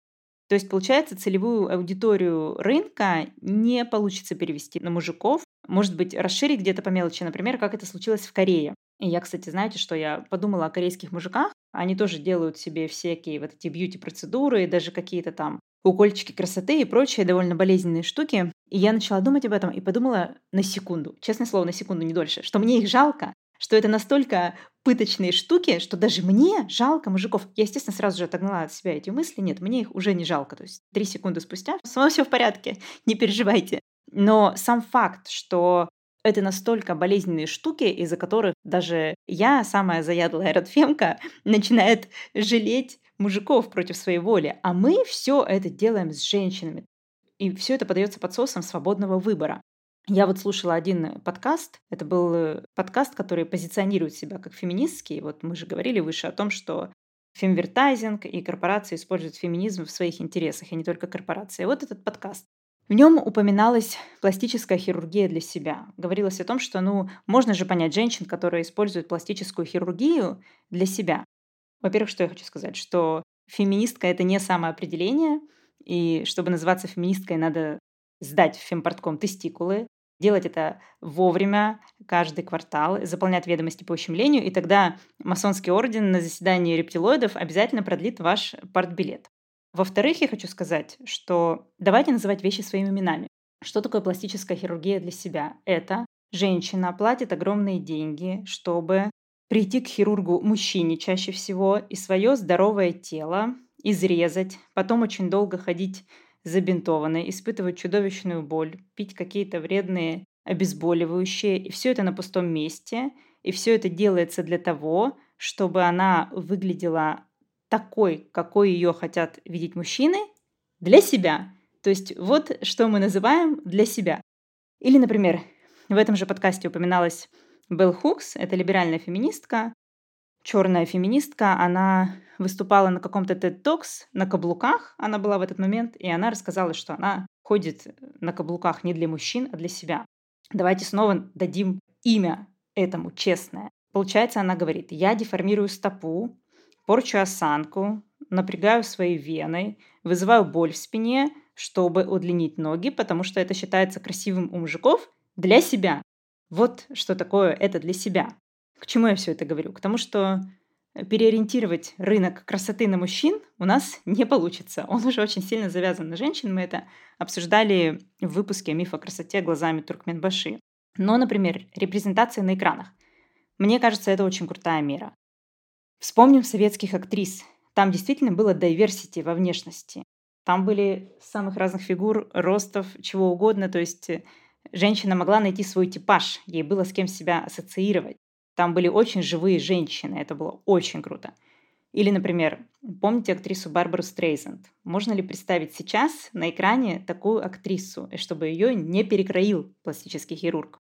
То есть, получается, целевую аудиторию рынка не получится перевести на мужиков. Может быть, расширить где-то по мелочи, например, как это случилось в Корее. И я, кстати, знаете, что я подумала о корейских мужиках? Они тоже делают себе всякие вот эти бьюти-процедуры, даже какие-то там укольчики красоты и прочие довольно болезненные штуки. И я начала думать об этом и подумала на секунду, честное слово, на секунду, не дольше, что мне их жалко, что это настолько пыточные штуки, что даже мне жалко мужиков. Я, естественно, сразу же отогнала от себя эти мысли. Нет, мне их уже не жалко. То есть три секунды спустя [laughs] снова все в порядке, не переживайте. Но сам факт, что это настолько болезненные штуки, из-за которых даже я, самая заядлая родфемка, [laughs] начинает жалеть мужиков против своей воли. А мы все это делаем с женщинами. И все это подается под соусом свободного выбора. Я вот слушала один подкаст. Это был подкаст, который позиционирует себя как феминистский. Вот мы же говорили выше о том, что фемвертайзинг и корпорации используют феминизм в своих интересах, и не только корпорации. Вот этот подкаст. В нем упоминалась пластическая хирургия для себя. Говорилось о том, что ну, можно же понять женщин, которые используют пластическую хирургию для себя. Во-первых, что я хочу сказать, что феминистка — это не самоопределение, и чтобы называться феминисткой, надо сдать в фемпортком тестикулы, делать это вовремя, каждый квартал, заполнять ведомости по ущемлению, и тогда масонский орден на заседании рептилоидов обязательно продлит ваш партбилет. Во-вторых, я хочу сказать, что давайте называть вещи своими именами. Что такое пластическая хирургия для себя? Это женщина платит огромные деньги, чтобы прийти к хирургу мужчине чаще всего и свое здоровое тело изрезать, потом очень долго ходить забинтованной, испытывать чудовищную боль, пить какие-то вредные обезболивающие, и все это на пустом месте, и все это делается для того, чтобы она выглядела такой, какой ее хотят видеть мужчины, для себя. То есть вот что мы называем для себя. Или, например, в этом же подкасте упоминалась Белл Хукс, это либеральная феминистка, черная феминистка, она выступала на каком-то TED Talks на каблуках, она была в этот момент, и она рассказала, что она ходит на каблуках не для мужчин, а для себя. Давайте снова дадим имя этому, честное. Получается, она говорит, я деформирую стопу, порчу осанку, напрягаю свои вены, вызываю боль в спине, чтобы удлинить ноги, потому что это считается красивым у мужиков для себя. Вот что такое это для себя. К чему я все это говорю? К тому, что переориентировать рынок красоты на мужчин у нас не получится. Он уже очень сильно завязан на женщин. Мы это обсуждали в выпуске «Миф о красоте глазами Туркменбаши». Но, например, репрезентация на экранах. Мне кажется, это очень крутая мера. Вспомним советских актрис. Там действительно было diversity во внешности. Там были самых разных фигур, ростов, чего угодно. То есть женщина могла найти свой типаж, ей было с кем себя ассоциировать. Там были очень живые женщины, это было очень круто. Или, например, помните актрису Барбару Стрейзенд? Можно ли представить сейчас на экране такую актрису, чтобы ее не перекроил пластический хирург?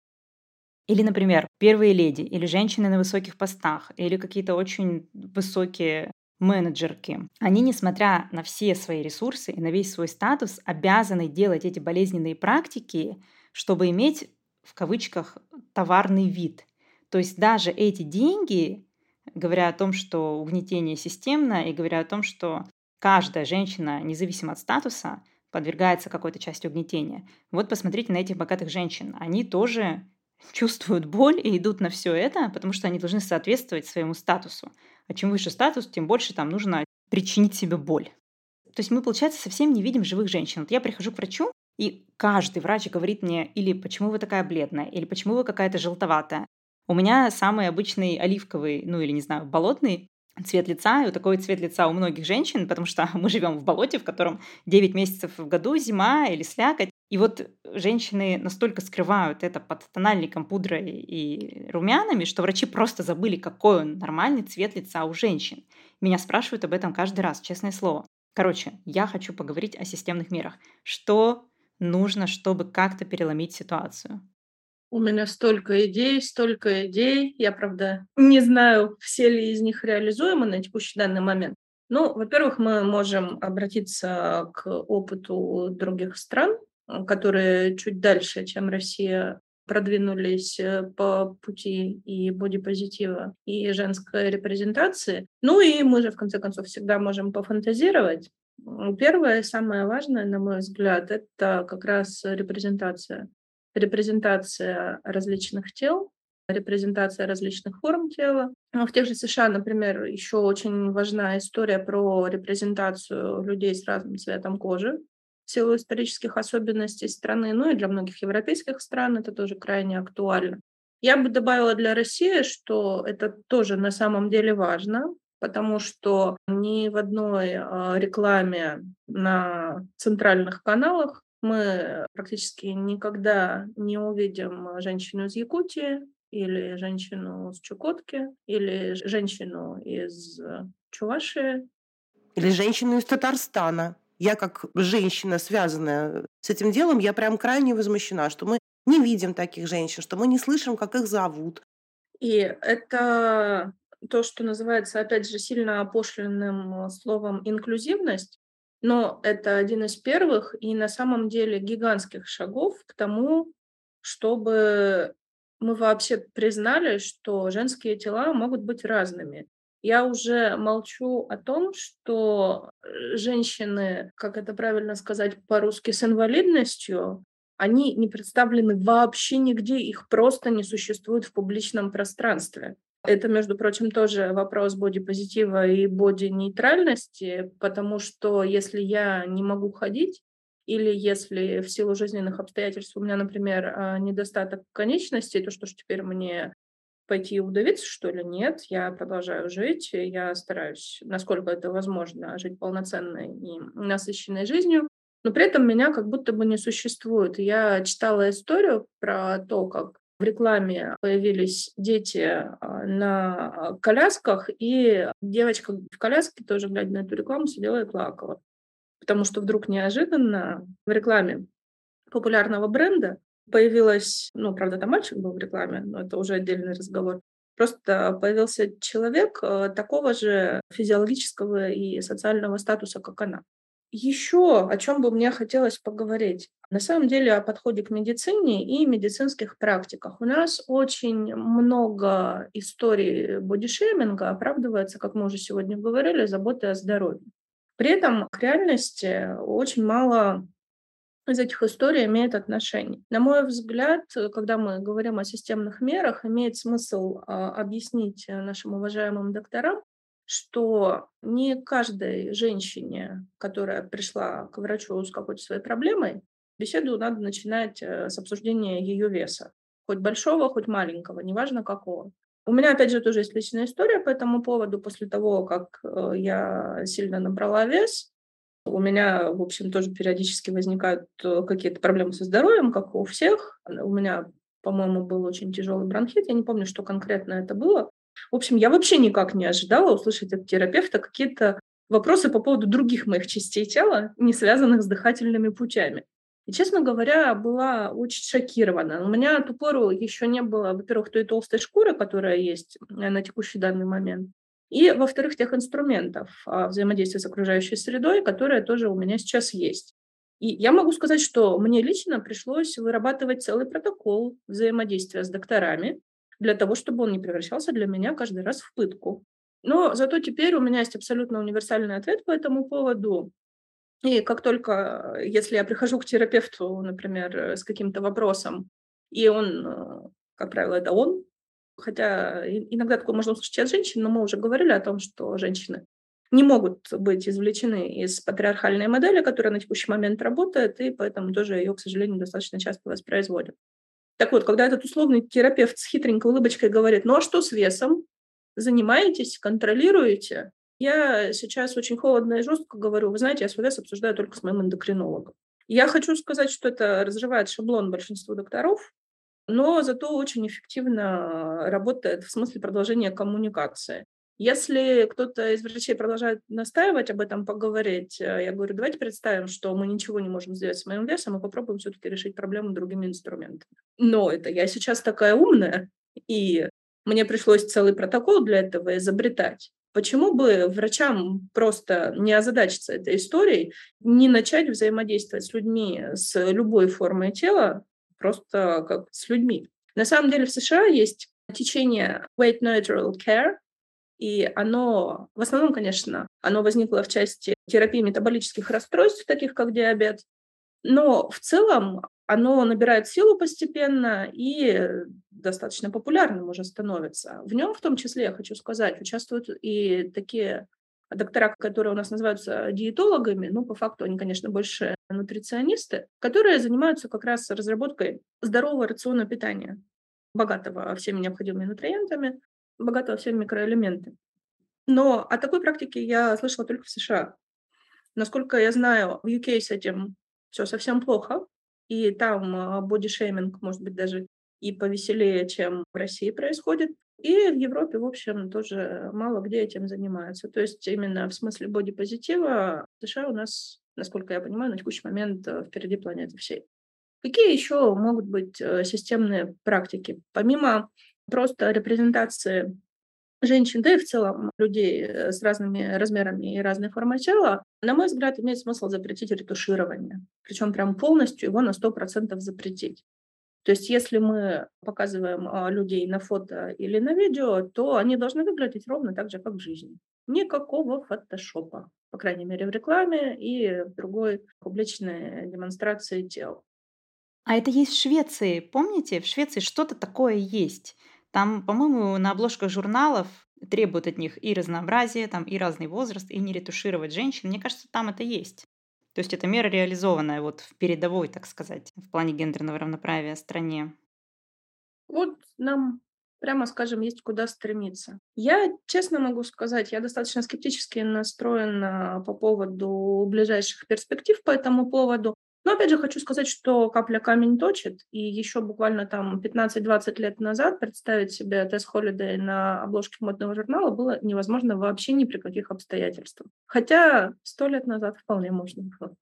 Или, например, первые леди, или женщины на высоких постах, или какие-то очень высокие менеджерки. Они, несмотря на все свои ресурсы и на весь свой статус, обязаны делать эти болезненные практики, чтобы иметь, в кавычках, товарный вид. То есть даже эти деньги, говоря о том, что угнетение системно, и говоря о том, что каждая женщина, независимо от статуса, подвергается какой-то части угнетения. Вот посмотрите на этих богатых женщин. Они тоже [laughs] чувствуют боль и идут на все это, потому что они должны соответствовать своему статусу. А чем выше статус, тем больше там нужно причинить себе боль. То есть мы, получается, совсем не видим живых женщин. Вот я прихожу к врачу, и каждый врач говорит мне или почему вы такая бледная, или почему вы какая-то желтоватая, у меня самый обычный оливковый, ну или, не знаю, болотный цвет лица, и вот такой цвет лица у многих женщин, потому что [laughs] мы живем в болоте, в котором 9 месяцев в году зима или слякоть. И вот женщины настолько скрывают это под тональником, пудрой и румянами, что врачи просто забыли, какой он нормальный цвет лица у женщин. Меня спрашивают об этом каждый раз, честное слово. Короче, я хочу поговорить о системных мерах. Что нужно, чтобы как-то переломить ситуацию? У меня столько идей, столько идей. Я, правда, не знаю, все ли из них реализуемы на текущий данный момент. Ну, во-первых, мы можем обратиться к опыту других стран, которые чуть дальше, чем Россия, продвинулись э, по пути и бодипозитива, и женской репрезентации. Ну и мы же, в конце концов, всегда можем пофантазировать. Первое, самое важное, на мой взгляд, это как раз репрезентация. Репрезентация различных тел, репрезентация различных форм тела. В тех же США, например, еще очень важна история про репрезентацию людей с разным цветом кожи в силу исторических особенностей страны, ну и для многих европейских стран это тоже крайне актуально. Я бы добавила для России, что это тоже на самом деле важно, потому что ни в одной а, рекламе на центральных каналах мы практически никогда не увидим женщину из Якутии или женщину с Чукотки или женщину из Чувашии. Или женщину из Татарстана я как женщина, связанная с этим делом, я прям крайне возмущена, что мы не видим таких женщин, что мы не слышим, как их зовут. И это то, что называется, опять же, сильно опошленным словом инклюзивность, но это один из первых и на самом деле гигантских шагов к тому, чтобы мы вообще признали, что женские тела могут быть разными. Я уже молчу о том, что э, женщины, как это правильно сказать по-русски, с инвалидностью, они не представлены вообще нигде, их просто не существует в публичном пространстве. Это, между прочим, тоже вопрос бодипозитива и боди-нейтральности, потому что если я не могу ходить, или если в силу жизненных обстоятельств у меня, например, а, недостаток конечностей, то что ж теперь мне пойти удавиться, что ли? Нет, я продолжаю жить, я стараюсь, насколько это возможно, жить полноценной и насыщенной жизнью, но при этом меня как будто бы не существует. Я читала историю про то, как в рекламе появились дети а, на колясках, и девочка в коляске, тоже глядя на эту рекламу, сидела и плакала. Потому что вдруг неожиданно в рекламе популярного бренда появилась, ну, правда, там мальчик был в рекламе, но это уже отдельный разговор. Просто появился человек э, такого же физиологического и социального статуса, как она. Еще о чем бы мне хотелось поговорить. На самом деле о подходе к медицине и медицинских практиках. У нас очень много историй бодишейминга оправдывается, как мы уже сегодня говорили, заботой о здоровье. При этом к реальности очень мало из этих историй имеет отношение. На мой взгляд, когда мы говорим о системных мерах, имеет смысл а, объяснить нашим уважаемым докторам, что не каждой женщине, которая пришла к врачу с какой-то своей проблемой, беседу надо начинать э, с обсуждения ее веса. Хоть большого, хоть маленького, неважно какого. У меня, опять же, тоже есть личная история по этому поводу. После того, как э, я сильно набрала вес, у меня, в общем, тоже периодически возникают э, какие-то проблемы со здоровьем, как у всех. У меня, по-моему, был очень тяжелый бронхит. Я не помню, что конкретно это было. В общем, я вообще никак не ожидала услышать от терапевта какие-то вопросы по поводу других моих частей тела, не связанных с дыхательными путями. И, честно говоря, была очень шокирована. У меня от упору еще не было, во-первых, той толстой шкуры, которая есть э, на текущий данный момент, и, во-вторых, тех инструментов а, взаимодействия с окружающей средой, которые тоже у меня сейчас есть. И я могу сказать, что мне лично пришлось вырабатывать целый протокол взаимодействия с докторами для того, чтобы он не превращался для меня каждый раз в пытку. Но зато теперь у меня есть абсолютно универсальный ответ по этому поводу. И как только, если я прихожу к терапевту, например, с каким-то вопросом, и он, э, как правило, это он, хотя иногда такое можно услышать от женщин, но мы уже говорили о том, что женщины не могут быть извлечены из патриархальной модели, которая на текущий момент работает, и поэтому тоже ее, к сожалению, достаточно часто воспроизводят. Так вот, когда этот условный терапевт с хитренькой улыбочкой говорит, ну а что с весом? Занимаетесь, контролируете? Я сейчас очень холодно и жестко говорю, вы знаете, я свой вес обсуждаю только с моим эндокринологом. Я хочу сказать, что это разрывает шаблон большинству докторов, но зато очень эффективно работает в смысле продолжения коммуникации. Если кто-то из врачей продолжает настаивать об этом поговорить, э, я говорю, давайте представим, что мы ничего не можем сделать с моим весом, и попробуем все-таки решить проблему другими инструментами. Но это я сейчас такая умная, и мне пришлось целый протокол для этого изобретать. Почему бы врачам просто не озадачиться этой историей, не начать взаимодействовать с людьми с любой формой тела, просто как с людьми? На самом деле в США есть течение Weight Neutral Care, и оно, в основном, конечно, оно возникло в части терапии метаболических расстройств, таких как диабет, но в целом оно набирает силу постепенно и достаточно популярным уже становится. В нем, в том числе, я хочу сказать, участвуют и такие доктора, которые у нас называются диетологами, ну, по факту они, конечно, больше нутриционисты, которые занимаются как раз разработкой здорового рациона питания, богатого всеми необходимыми нутриентами, богатого всеми микроэлементами. Но о такой практике я слышала только в США. Насколько я знаю, в UK с этим все совсем плохо, и там бодишейминг может быть даже и повеселее, чем в России происходит. И в Европе, в общем, тоже мало где этим занимаются. То есть именно в смысле бодипозитива США у нас, насколько я понимаю, на текущий момент э, впереди планеты всей. Какие еще могут быть э, системные практики? Помимо просто репрезентации женщин, да и в целом людей э, с разными размерами и разной формой тела, на мой взгляд, имеет смысл запретить ретуширование. Причем прям полностью его на 100% запретить. То есть если мы показываем а, людей на фото или на видео, то они должны выглядеть ровно так же, как в жизни. Никакого фотошопа, по крайней мере, в рекламе и в другой публичной демонстрации тел. А это есть в Швеции. Помните, в Швеции что-то такое есть. Там, по-моему, на обложках журналов требуют от них и разнообразие, там и разный возраст, и не ретушировать женщин. Мне кажется, там это есть. То есть это мера реализованная вот в передовой, так сказать, в плане гендерного равноправия стране. Вот нам прямо скажем, есть куда стремиться. Я честно могу сказать, я достаточно скептически настроена по поводу ближайших перспектив по этому поводу. Но опять же хочу сказать, что капля камень точит, и еще буквально там 15-20 лет назад представить себе Тесс Холидей на обложке модного журнала было невозможно вообще ни при каких обстоятельствах. Хотя сто лет назад вполне можно было.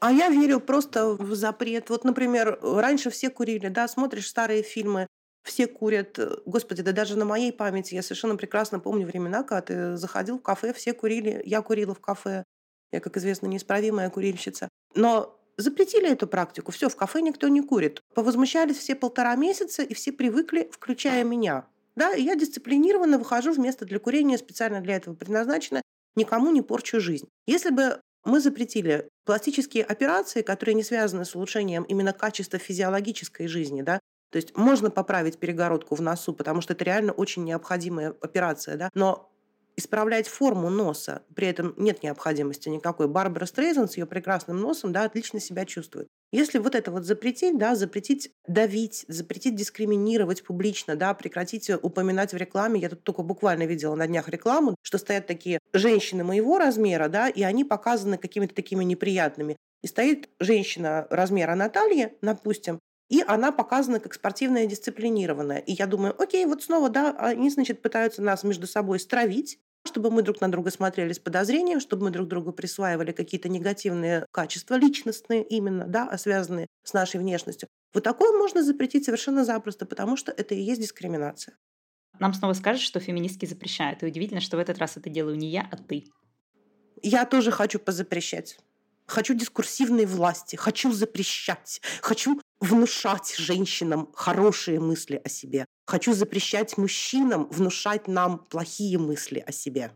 А я верю просто в запрет. Вот, например, раньше все курили, да, смотришь старые фильмы, все курят. Господи, да даже на моей памяти я совершенно прекрасно помню времена, когда ты заходил в кафе, все курили, я курила в кафе. Я, как известно, неисправимая курильщица. Но Запретили эту практику. Все, в кафе никто не курит. Повозмущались все полтора месяца, и все привыкли, включая меня. Да, и я дисциплинированно выхожу в место для курения, специально для этого предназначено, никому не порчу жизнь. Если бы мы запретили пластические операции, которые не связаны с улучшением именно качества физиологической жизни, да, то есть можно поправить перегородку в носу, потому что это реально очень необходимая операция, да, но исправлять форму носа, при этом нет необходимости никакой. Барбара Стрейзен с ее прекрасным носом да, отлично себя чувствует. Если вот это вот запретить, да, запретить давить, запретить дискриминировать публично, да, прекратить упоминать в рекламе, я тут только буквально видела на днях рекламу, что стоят такие женщины моего размера, да, и они показаны какими-то такими неприятными. И стоит женщина размера Натальи, допустим, и она показана как спортивная дисциплинированная. И я думаю, окей, вот снова, да, они, значит, пытаются нас между собой стравить, чтобы мы друг на друга смотрели с подозрением, чтобы мы друг другу присваивали какие-то негативные качества, личностные именно, да, а связанные с нашей внешностью. Вот такое можно запретить совершенно запросто, потому что это и есть дискриминация. Нам снова скажут, что феминистки запрещают. И удивительно, что в этот раз это делаю не я, а ты. Я тоже хочу позапрещать. Хочу дискурсивной власти, хочу запрещать, хочу внушать женщинам хорошие мысли о себе. Хочу запрещать мужчинам внушать нам плохие мысли о себе.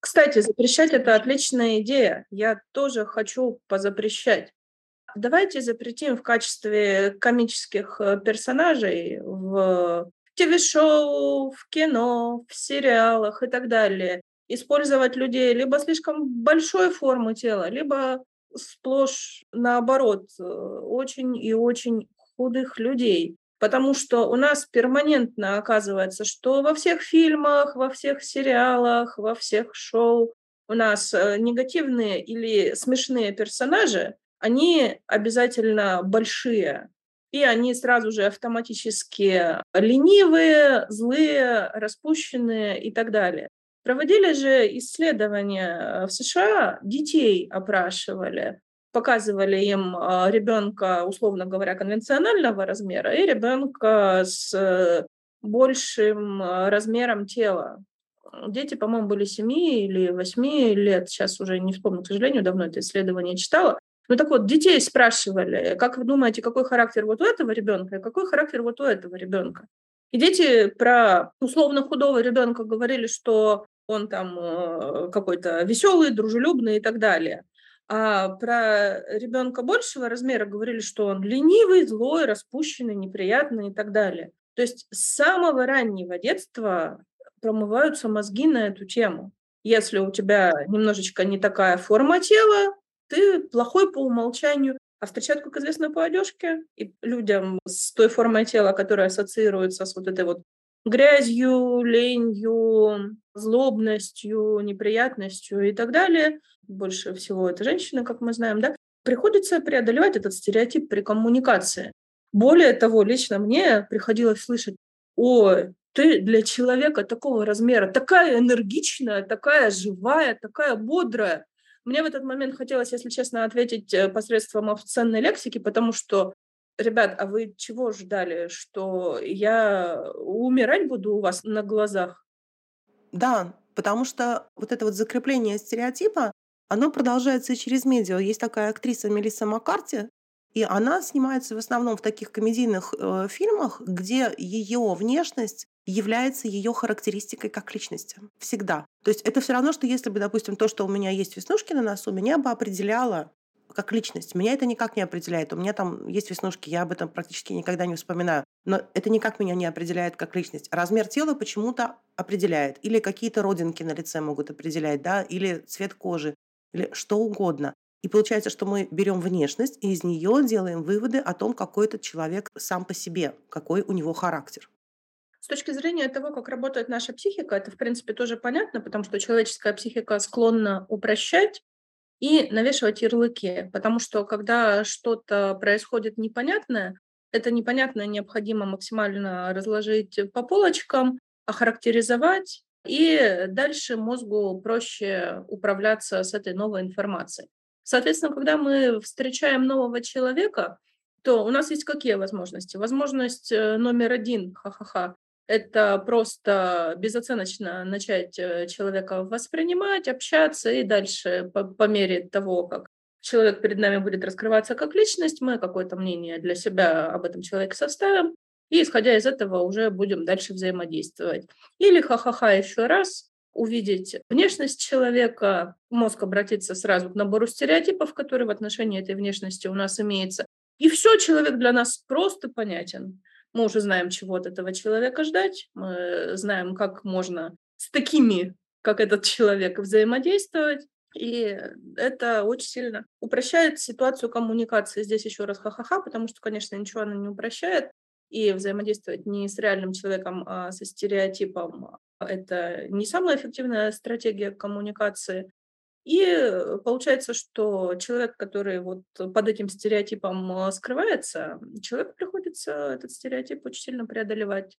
Кстати, запрещать это отличная идея. Я тоже хочу позапрещать. Давайте запретим в качестве комических э, персонажей в ТВ-шоу, в кино, в сериалах и так далее использовать людей либо слишком большой формы тела, либо сплошь наоборот, э, очень и очень худых людей. Потому что у нас перманентно оказывается, что во всех фильмах, во всех сериалах, во всех шоу у нас э, негативные или смешные персонажи, они обязательно большие. И они сразу же автоматически ленивые, злые, распущенные и так далее. Проводили же исследования э, в США, детей опрашивали. показывали им а, ребенка, условно говоря, конвенционального размера и ребенка с э, большим размером тела. Дети, по-моему, были 7 или 8 лет, сейчас уже не вспомню, к сожалению, давно это исследование читала. Ну так вот, детей спрашивали, как вы думаете, какой характер вот у этого ребенка и какой характер вот у этого ребенка? И дети про условно худого ребенка говорили, что он там э, какой-то веселый, дружелюбный и так далее. А про ребенка большего размера говорили, что он ленивый, злой, распущенный, неприятный и так далее. То есть с самого раннего детства промываются мозги на эту тему. Если у тебя немножечко не такая форма тела, ты плохой по умолчанию. А встречают, как известно, по одежке. И людям с той формой тела, которая ассоциируется с вот этой вот грязью, ленью, злобностью, неприятностью и так далее, больше всего это женщины, как мы знаем, да, приходится преодолевать этот стереотип при коммуникации. Более того, лично мне приходилось слышать, о, ты для человека такого размера такая энергичная, такая живая, такая бодрая. Мне в этот момент хотелось, если честно, ответить э, посредством официальной лексики, потому что, ребят, а вы чего ждали, что я умирать буду у вас на глазах? Да, потому что вот это вот закрепление стереотипа, оно продолжается и через медиа. Есть такая актриса Мелисса Маккарти, и она снимается в основном в таких комедийных э, фильмах, где ее внешность является ее характеристикой как личности. Всегда. То есть это все равно, что если бы, допустим, то, что у меня есть веснушки на носу, меня бы определяло как личность. Меня это никак не определяет. У меня там есть веснушки, я об этом практически никогда не вспоминаю. Но это никак меня не определяет как личность. Размер тела почему-то определяет. Или какие-то родинки на лице могут определять, да, или цвет кожи, или что угодно. И получается, что мы берем внешность и из нее делаем выводы о том, какой этот человек сам по себе, какой у него характер. С точки зрения того, как работает наша психика, это, в принципе, тоже понятно, потому что человеческая психика склонна упрощать и навешивать ярлыки, потому что когда что-то происходит непонятное, это непонятное необходимо максимально разложить по полочкам, охарактеризовать, и дальше мозгу проще управляться с этой новой информацией. Соответственно, когда мы встречаем нового человека, то у нас есть какие возможности? Возможность э, номер один, ха-ха-ха, это просто безоценочно начать э, человека воспринимать, общаться и дальше по, по мере того, как человек перед нами будет раскрываться как личность, мы какое-то мнение для себя об этом человеке составим, и исходя из этого уже будем дальше взаимодействовать. Или ха-ха-ха еще раз, увидеть внешность человека, мозг обратится сразу к набору стереотипов, которые в отношении этой внешности у нас имеется. И все, человек для нас просто понятен. Мы уже знаем, чего от этого человека ждать, мы знаем, как можно с такими, как этот человек, взаимодействовать. И это очень сильно упрощает ситуацию коммуникации. Здесь еще раз ха-ха-ха, потому что, конечно, ничего она не упрощает. И взаимодействовать не с реальным человеком, а со стереотипом это не самая эффективная стратегия коммуникации. И э, получается, что человек, который вот под этим стереотипом э, скрывается, человеку приходится этот стереотип очень сильно преодолевать.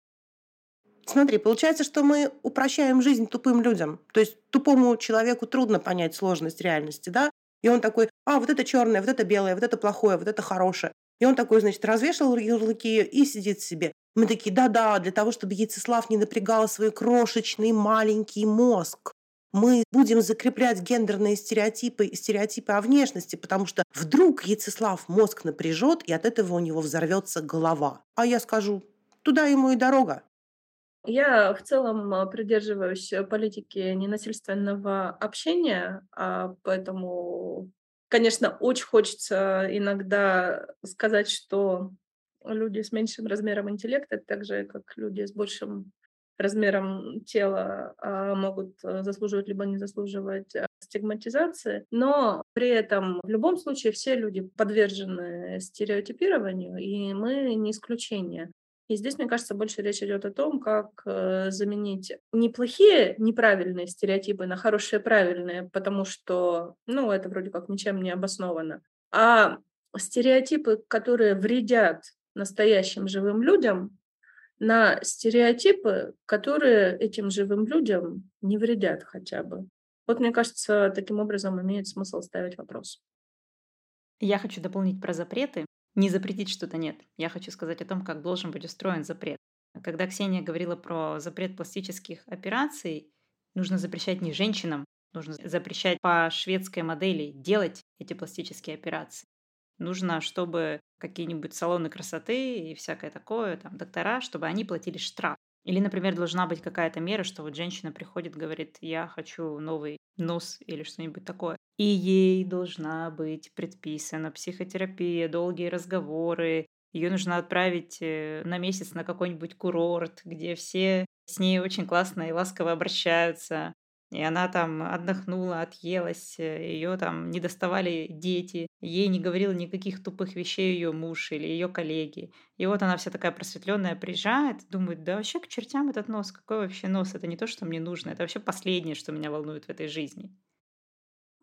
Смотри, получается, что мы упрощаем жизнь тупым людям. То есть тупому человеку трудно понять сложность реальности, да? И он такой, а, вот это черное, вот это белое, вот это плохое, вот это хорошее. И он такой, значит, развешал ярлыки и сидит себе. Мы такие, да-да, для того, чтобы Яцеслав не напрягал свой крошечный маленький мозг. Мы будем закреплять гендерные стереотипы и стереотипы о внешности, потому что вдруг Яцеслав мозг напряжет, и от этого у него взорвется голова. А я скажу, туда ему и дорога. Я в целом а, придерживаюсь политики ненасильственного общения, а поэтому, конечно, очень хочется иногда сказать, что люди с меньшим размером интеллекта, так же как люди с большим размером тела а, могут э, заслуживать либо не заслуживать а, стигматизации, но при этом в любом случае все люди подвержены стереотипированию, и мы не исключение. И здесь, мне кажется, больше речь идет о том, как э, заменить неплохие, неправильные стереотипы на хорошие, правильные, потому что, ну, это вроде как ничем не обосновано, а стереотипы, которые вредят настоящим живым людям на стереотипы, которые этим живым людям не вредят хотя бы. Вот мне кажется, таким образом имеет смысл ставить вопрос. Я хочу дополнить про запреты. Не запретить что-то нет. Я хочу сказать о том, как должен быть устроен запрет. Когда Ксения говорила про запрет пластических операций, нужно запрещать не женщинам, нужно запрещать по шведской модели делать эти пластические операции. Нужно, чтобы какие-нибудь салоны красоты и всякое такое, там, доктора, чтобы они платили штраф. Или, например, должна быть какая-то мера, что вот женщина приходит, говорит, я хочу новый нос или что-нибудь такое. И ей должна быть предписана психотерапия, долгие разговоры. Ее нужно отправить э, на месяц на какой-нибудь курорт, где все с ней очень классно и ласково обращаются и она там отдохнула, отъелась, э, ее там не доставали дети, ей не говорил никаких тупых вещей ее муж или ее коллеги. И вот она вся такая просветленная приезжает, думает, да вообще к чертям этот нос, какой вообще нос, это не то, что мне нужно, это вообще последнее, что меня волнует в этой жизни.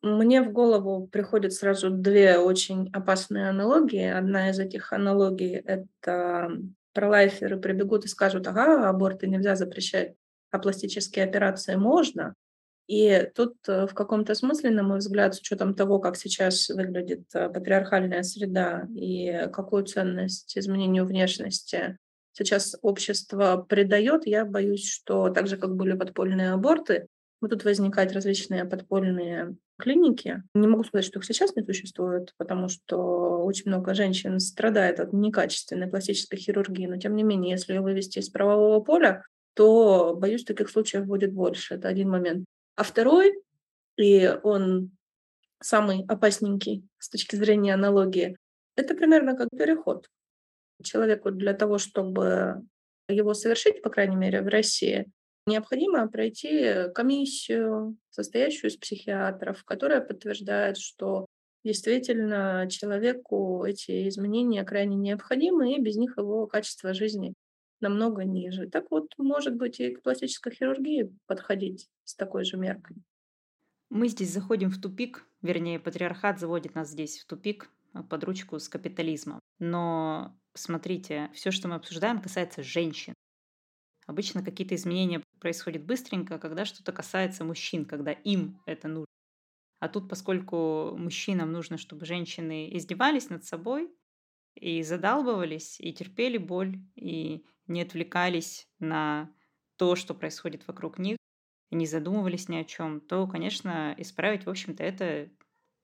Мне в голову приходят сразу две очень опасные аналогии. Одна из этих аналогий — это пролайферы прибегут и скажут, ага, аборты нельзя запрещать, а пластические операции можно. И тут э, в каком-то смысле, на мой взгляд, с учетом того, как сейчас выглядит э, патриархальная среда и какую ценность изменению внешности сейчас общество придает, я боюсь, что так же, как были подпольные аборты, будут возникать различные подпольные клиники. Не могу сказать, что их сейчас не существует, потому что очень много женщин страдает от некачественной пластической хирургии, но тем не менее, если ее вывести из правового поля, то, боюсь, таких случаев будет больше. Это один момент. А второй, и он самый опасненький с точки зрения аналогии, это примерно как переход. Человеку для того, чтобы его совершить, по крайней мере, в России, необходимо пройти комиссию, состоящую из психиатров, которая подтверждает, что действительно человеку эти изменения крайне необходимы, и без них его качество жизни намного ниже. Так вот, может быть, и к пластической хирургии подходить с такой же меркой. Мы здесь заходим в тупик, вернее, патриархат заводит нас здесь в тупик а, под ручку с капитализмом. Но смотрите, все, что мы обсуждаем, касается женщин. Обычно какие-то изменения происходят быстренько, когда что-то касается мужчин, когда им это нужно. А тут, поскольку мужчинам нужно, чтобы женщины издевались над собой и задалбывались, и терпели боль, и не отвлекались на то, что происходит вокруг них, и не задумывались ни о чем, то, конечно, исправить, в общем-то, это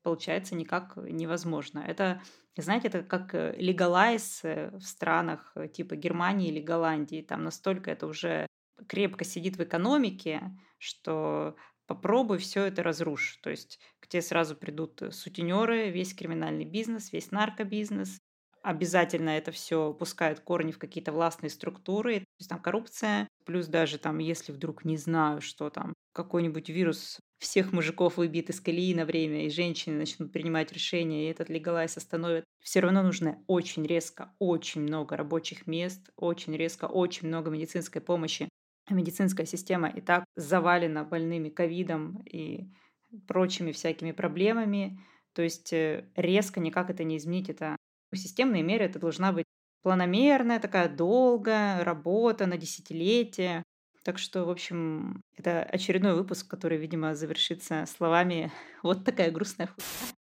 получается никак невозможно. Это, знаете, это как легалайз э, в странах э, типа Германии или Голландии. Там настолько это уже крепко сидит в экономике, что попробуй все это разрушь. То есть к тебе сразу придут сутенеры, весь криминальный бизнес, весь наркобизнес, обязательно это все пускают корни в какие-то властные структуры, то есть там коррупция, плюс даже там, если вдруг не знаю, что там какой-нибудь вирус всех мужиков выбит из колеи на время, и женщины начнут принимать решения, и этот легалайз остановит. Все равно нужно очень резко, очень много рабочих мест, очень резко, очень много медицинской помощи. Медицинская система и так завалена больными ковидом и прочими всякими проблемами. То есть э, резко никак это не изменить. Это Системная мера это должна быть планомерная, такая долгая работа на десятилетия. Так что, в общем, это очередной выпуск, который, видимо, завершится словами [laughs] «Вот такая грустная хуйня».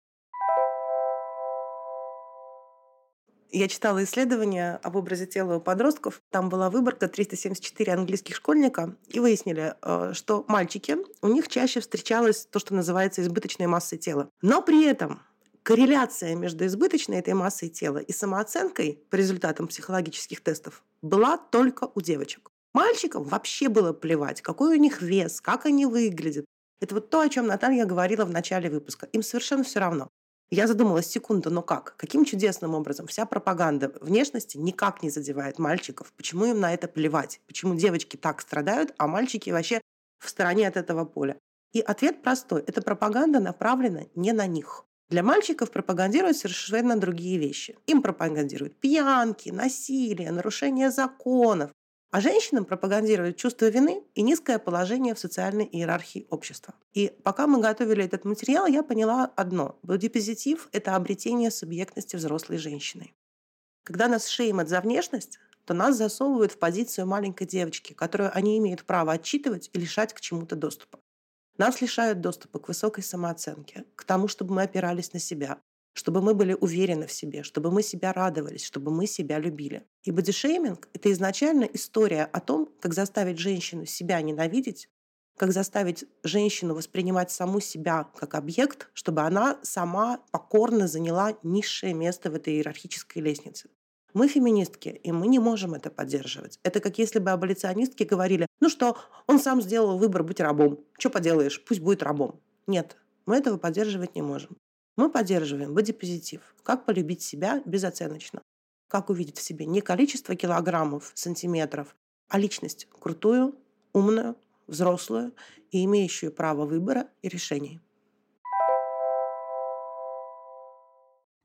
Я читала исследования об образе тела у подростков. Там была выборка 374 английских школьника. И выяснили, э, что мальчики, у них чаще встречалось то, что называется избыточной массой тела. Но при этом корреляция между избыточной этой массой тела и самооценкой по результатам психологических тестов была только у девочек. Мальчикам вообще было плевать, какой у них вес, как они выглядят. Это вот то, о чем Наталья говорила в начале выпуска. Им совершенно все равно. Я задумалась секунду, но как? Каким чудесным образом вся пропаганда внешности никак не задевает мальчиков? Почему им на это плевать? Почему девочки так страдают, а мальчики вообще в стороне от этого поля? И ответ простой. Эта пропаганда направлена не на них. Для мальчиков пропагандируют совершенно другие вещи. Им пропагандируют пьянки, насилие, нарушение законов. А женщинам пропагандируют чувство вины и низкое положение в социальной иерархии общества. И пока мы готовили этот материал, я поняла одно. Бодипозитив – это обретение субъектности взрослой женщины. Когда нас шеймят за внешность, то нас засовывают в позицию маленькой девочки, которую они имеют право отчитывать и лишать к чему-то доступа. Нас лишают доступа к высокой самооценке, к тому, чтобы мы опирались на себя. чтобы мы были уверены в себе, чтобы мы себя радовались, чтобы мы себя любили. И бодишейминг — это изначально история о том, как заставить женщину себя ненавидеть, как заставить женщину воспринимать саму себя как объект, чтобы она сама покорно заняла низшее место в этой иерархической лестнице. Мы феминистки, и мы не можем это поддерживать. Это как если бы аболиционистки говорили, ну что, он сам сделал выбор быть рабом. Что поделаешь, пусть будет рабом. Нет, мы этого поддерживать не можем. Мы поддерживаем бодипозитив. Как полюбить себя безоценочно. Как увидеть в себе не количество килограммов, сантиметров, а личность крутую, умную, взрослую и имеющую право выбора и решений.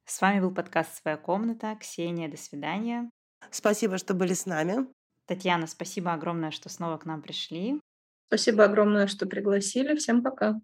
С вами был подкаст «Своя комната». Ксения, до свидания. Спасибо, что были с нами. Татьяна, спасибо огромное, что снова к нам пришли. Спасибо огромное, что пригласили. Всем пока.